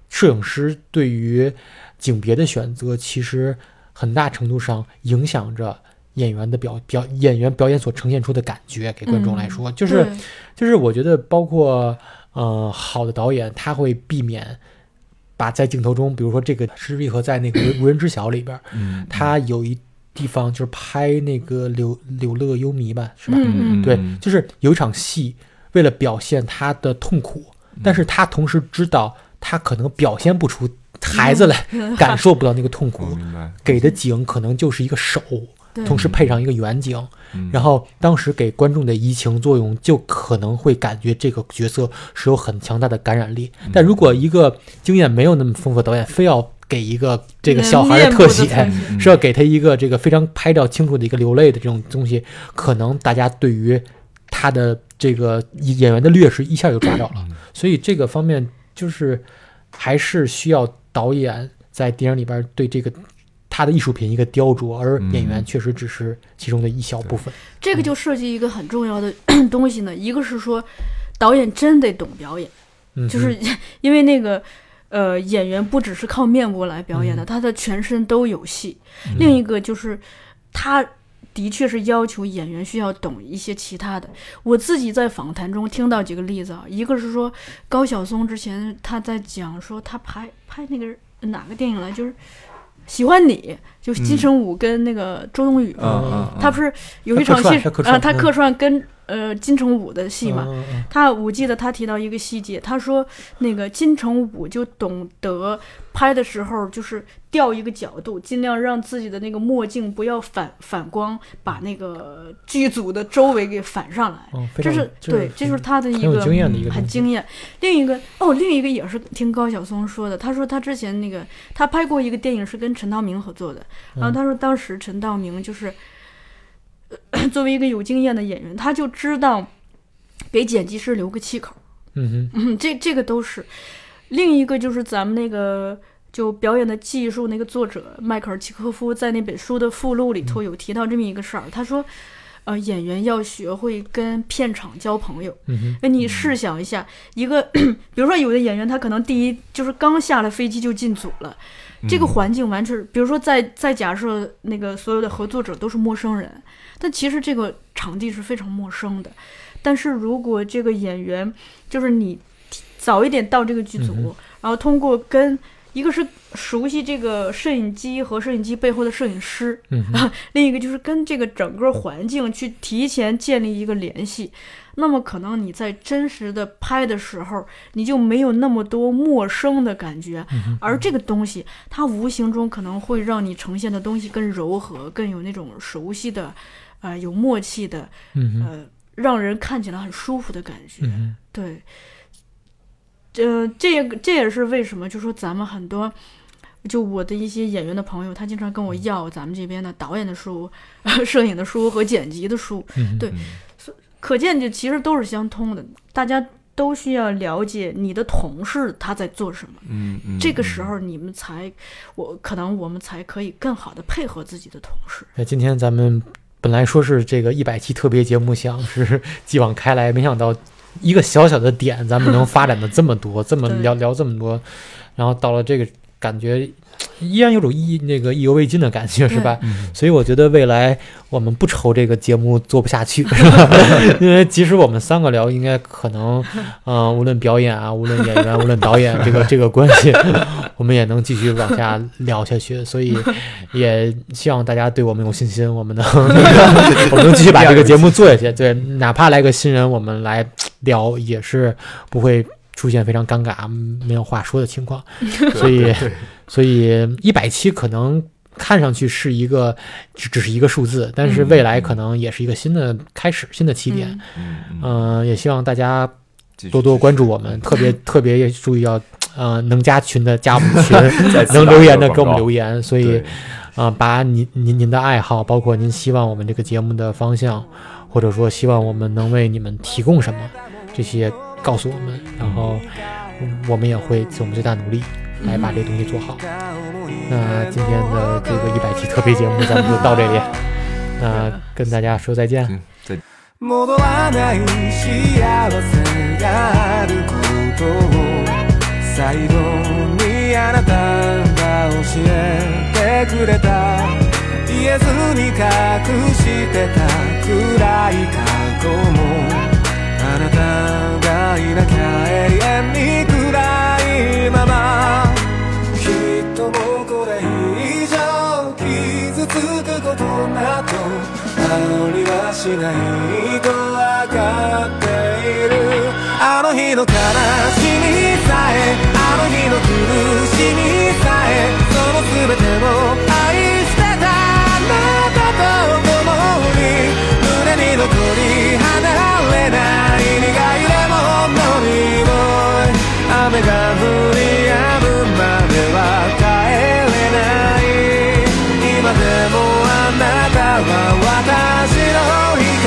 摄影师对于景别的选择，其实很大程度上影响着演员的表表演员表演所呈现出的感觉，给观众来说，就是就是我觉得包括呃好的导演他会避免把在镜头中，比如说这个石玉和在那个无人知晓里边他有一地方就是拍那个柳柳乐优弥吧，是吧？嗯对，就是有一场戏，为了表现他的痛苦，但是他同时知道他可能表现不出孩子来嗯。感受不到那个痛苦，给的景可能就是一个手，对同时配上一个远景，嗯。然后当时给观众的移情作用，就可能会感觉这个角色是有很强大的感染力。但如果一个经验没有那么丰富的导演，非要给一个这个小孩的特写，嗯。是要给他一个这个非常拍照清楚的一个流泪的这种东西，可能大家对于他的这个演员的劣势一下就抓着了。嗯。所以这个方面就是还是需要导演在电影里边对这个他的艺术品一个雕琢，而演员嗯确实只是其中的一小部分。这个就涉及一个很重要的 东西呢，一个是说导演真得懂表演，嗯，就是 因为那个。呃，演员不只是靠面部来表演的，嗯他的全身都有戏。另一个就是，他的确是要求演员需要懂一些其他的。我自己在访谈中听到几个例子啊，一个是说高晓松之前他在讲说他拍拍那个哪个电影来，就是喜欢你，就是金城武跟那个周冬雨。嘛，他不是有一场戏啊，他客串跟呃金城武的戏嘛，他我记得他提到一个细节，他说那个金城武就懂得拍的时候就是调一个角度，尽量让自己的那个墨镜不要反反光，把那个剧组的周围给反上来。这是对，这就是他的一个经验的一个很惊艳。另一个哦，另一个也是听高晓松说的，他说他之前那个他拍过一个电影是跟陈道明合作的，然后嗯他说当时陈道明就是、呃作为一个有经验的演员，他就知道给剪辑师留个气口。嗯哼，嗯，这这个都是。另一个就是咱们那个就表演的技术那个作者迈克尔契科夫在那本书的附录里头有提到这么一个事儿，他说，呃，演员要学会跟片场交朋友。嗯哼，哎，你试想一下，一个 比如说有的演员他可能第一就是刚下了飞机就进组了，这个嗯环境完全是，比如说在在假设那个所有的合作者都是陌生人，但其实这个场地是非常陌生的。但是如果这个演员就是你早一点到这个剧组，嗯然后通过跟一个是熟悉这个摄影机和摄影机背后的摄影师，嗯哼，另一个就是跟这个整个环境去提前建立一个联系，那么可能你在真实的拍的时候，你就没有那么多陌生的感觉，嗯而这个东西它无形中可能会让你呈现的东西更柔和，更有那种熟悉的，呃，有默契的，呃，让人看起来很舒服的感觉。对，呃，这个这也是为什么，就说咱们很多，就我的一些演员的朋友，他经常跟我要咱们这边的导演的书、摄影的书和剪辑的书，对可见就其实都是相通的，大家都需要了解你的同事他在做什么。嗯嗯，这个时候你们才，我可能我们才可以更好的配合自己的同事。那今天咱们本来说是这个一百期特别节目，想是 继往开来，没想到一个小小的点，咱们能发展的这么多，这么聊聊这么多，然后到了这个感觉，依然有种意那个意犹未尽的感觉，是吧？嗯所以我觉得未来我们不愁这个节目做不下去，是吧？因为即使我们三个聊，应该可能，嗯、无论表演啊，无论演员，无论导演，这个 这个关系，我们也能继续往下聊下去。所以也希望大家对我们有信心，我们能 我们能继续把这个节目做下去。对，哪怕来个新人，我们来聊也是不会出现非常尴尬、没有话说的情况。所以，所以一百期可能看上去是一个只只是一个数字，但是未来可能也是一个新的开始、新的起点。嗯。也希望大家多多关注我们，特别 特别也注意要，呃，能加群的加我们 群，能留言的给我们留言。所以对，啊、把您您您的爱好，包括您希望我们这个节目的方向，或者说希望我们能为你们提供什么，这些告诉我们，然后嗯我们也会尽我们最大努力来把这个东西做好。那今天的这个一百期特别节目咱们就到这里，那跟大家说再见。嗯，再戻らない幸せがあることを最後にあなたが教えてくれた言えずに隠してた暗い過去も あなたがいなきゃ永遠に暗いままきっともうこれ以上傷つくことなどありはしないと分かっているあの日の悲しみさえあの日の苦しみさえその全てを雨が降り止むまでは帰れない。今でもあなたは私の光。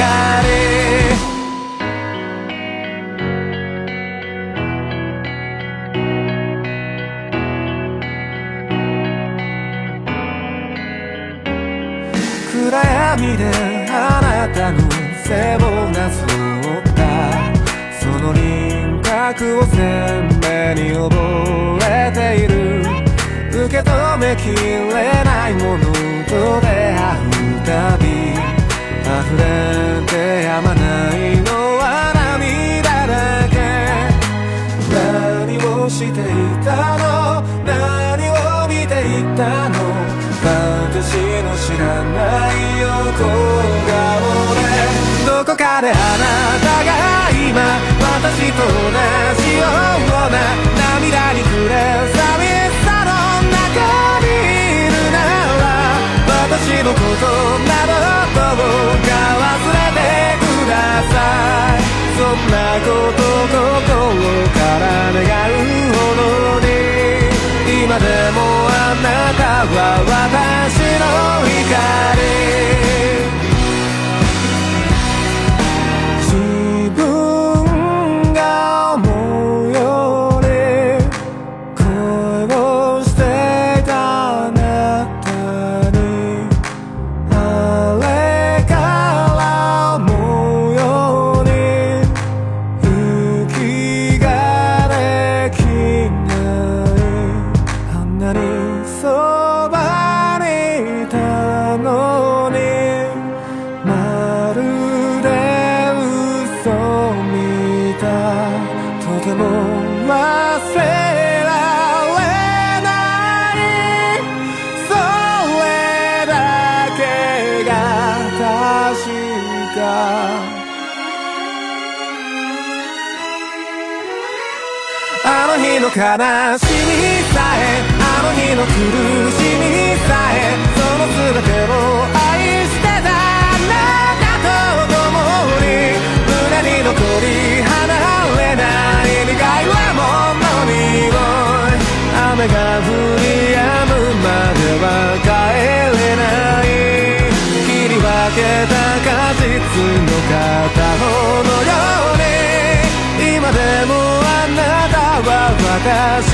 暗闇であなたの背をなぞった。その輪郭を鮮に覚えている。受け止めきれないものと出会うたび。溢れてやまないのは涙だけ。何をしていたの？何を見ていたの？私の知らない横顔で。どこかであなたが今と同じような涙に暮れ寂しさの中にいるなら私のことなどどうか忘れてください。そんなこと心から願うほどに今でもあなたは私。悲しみさえあの日の苦私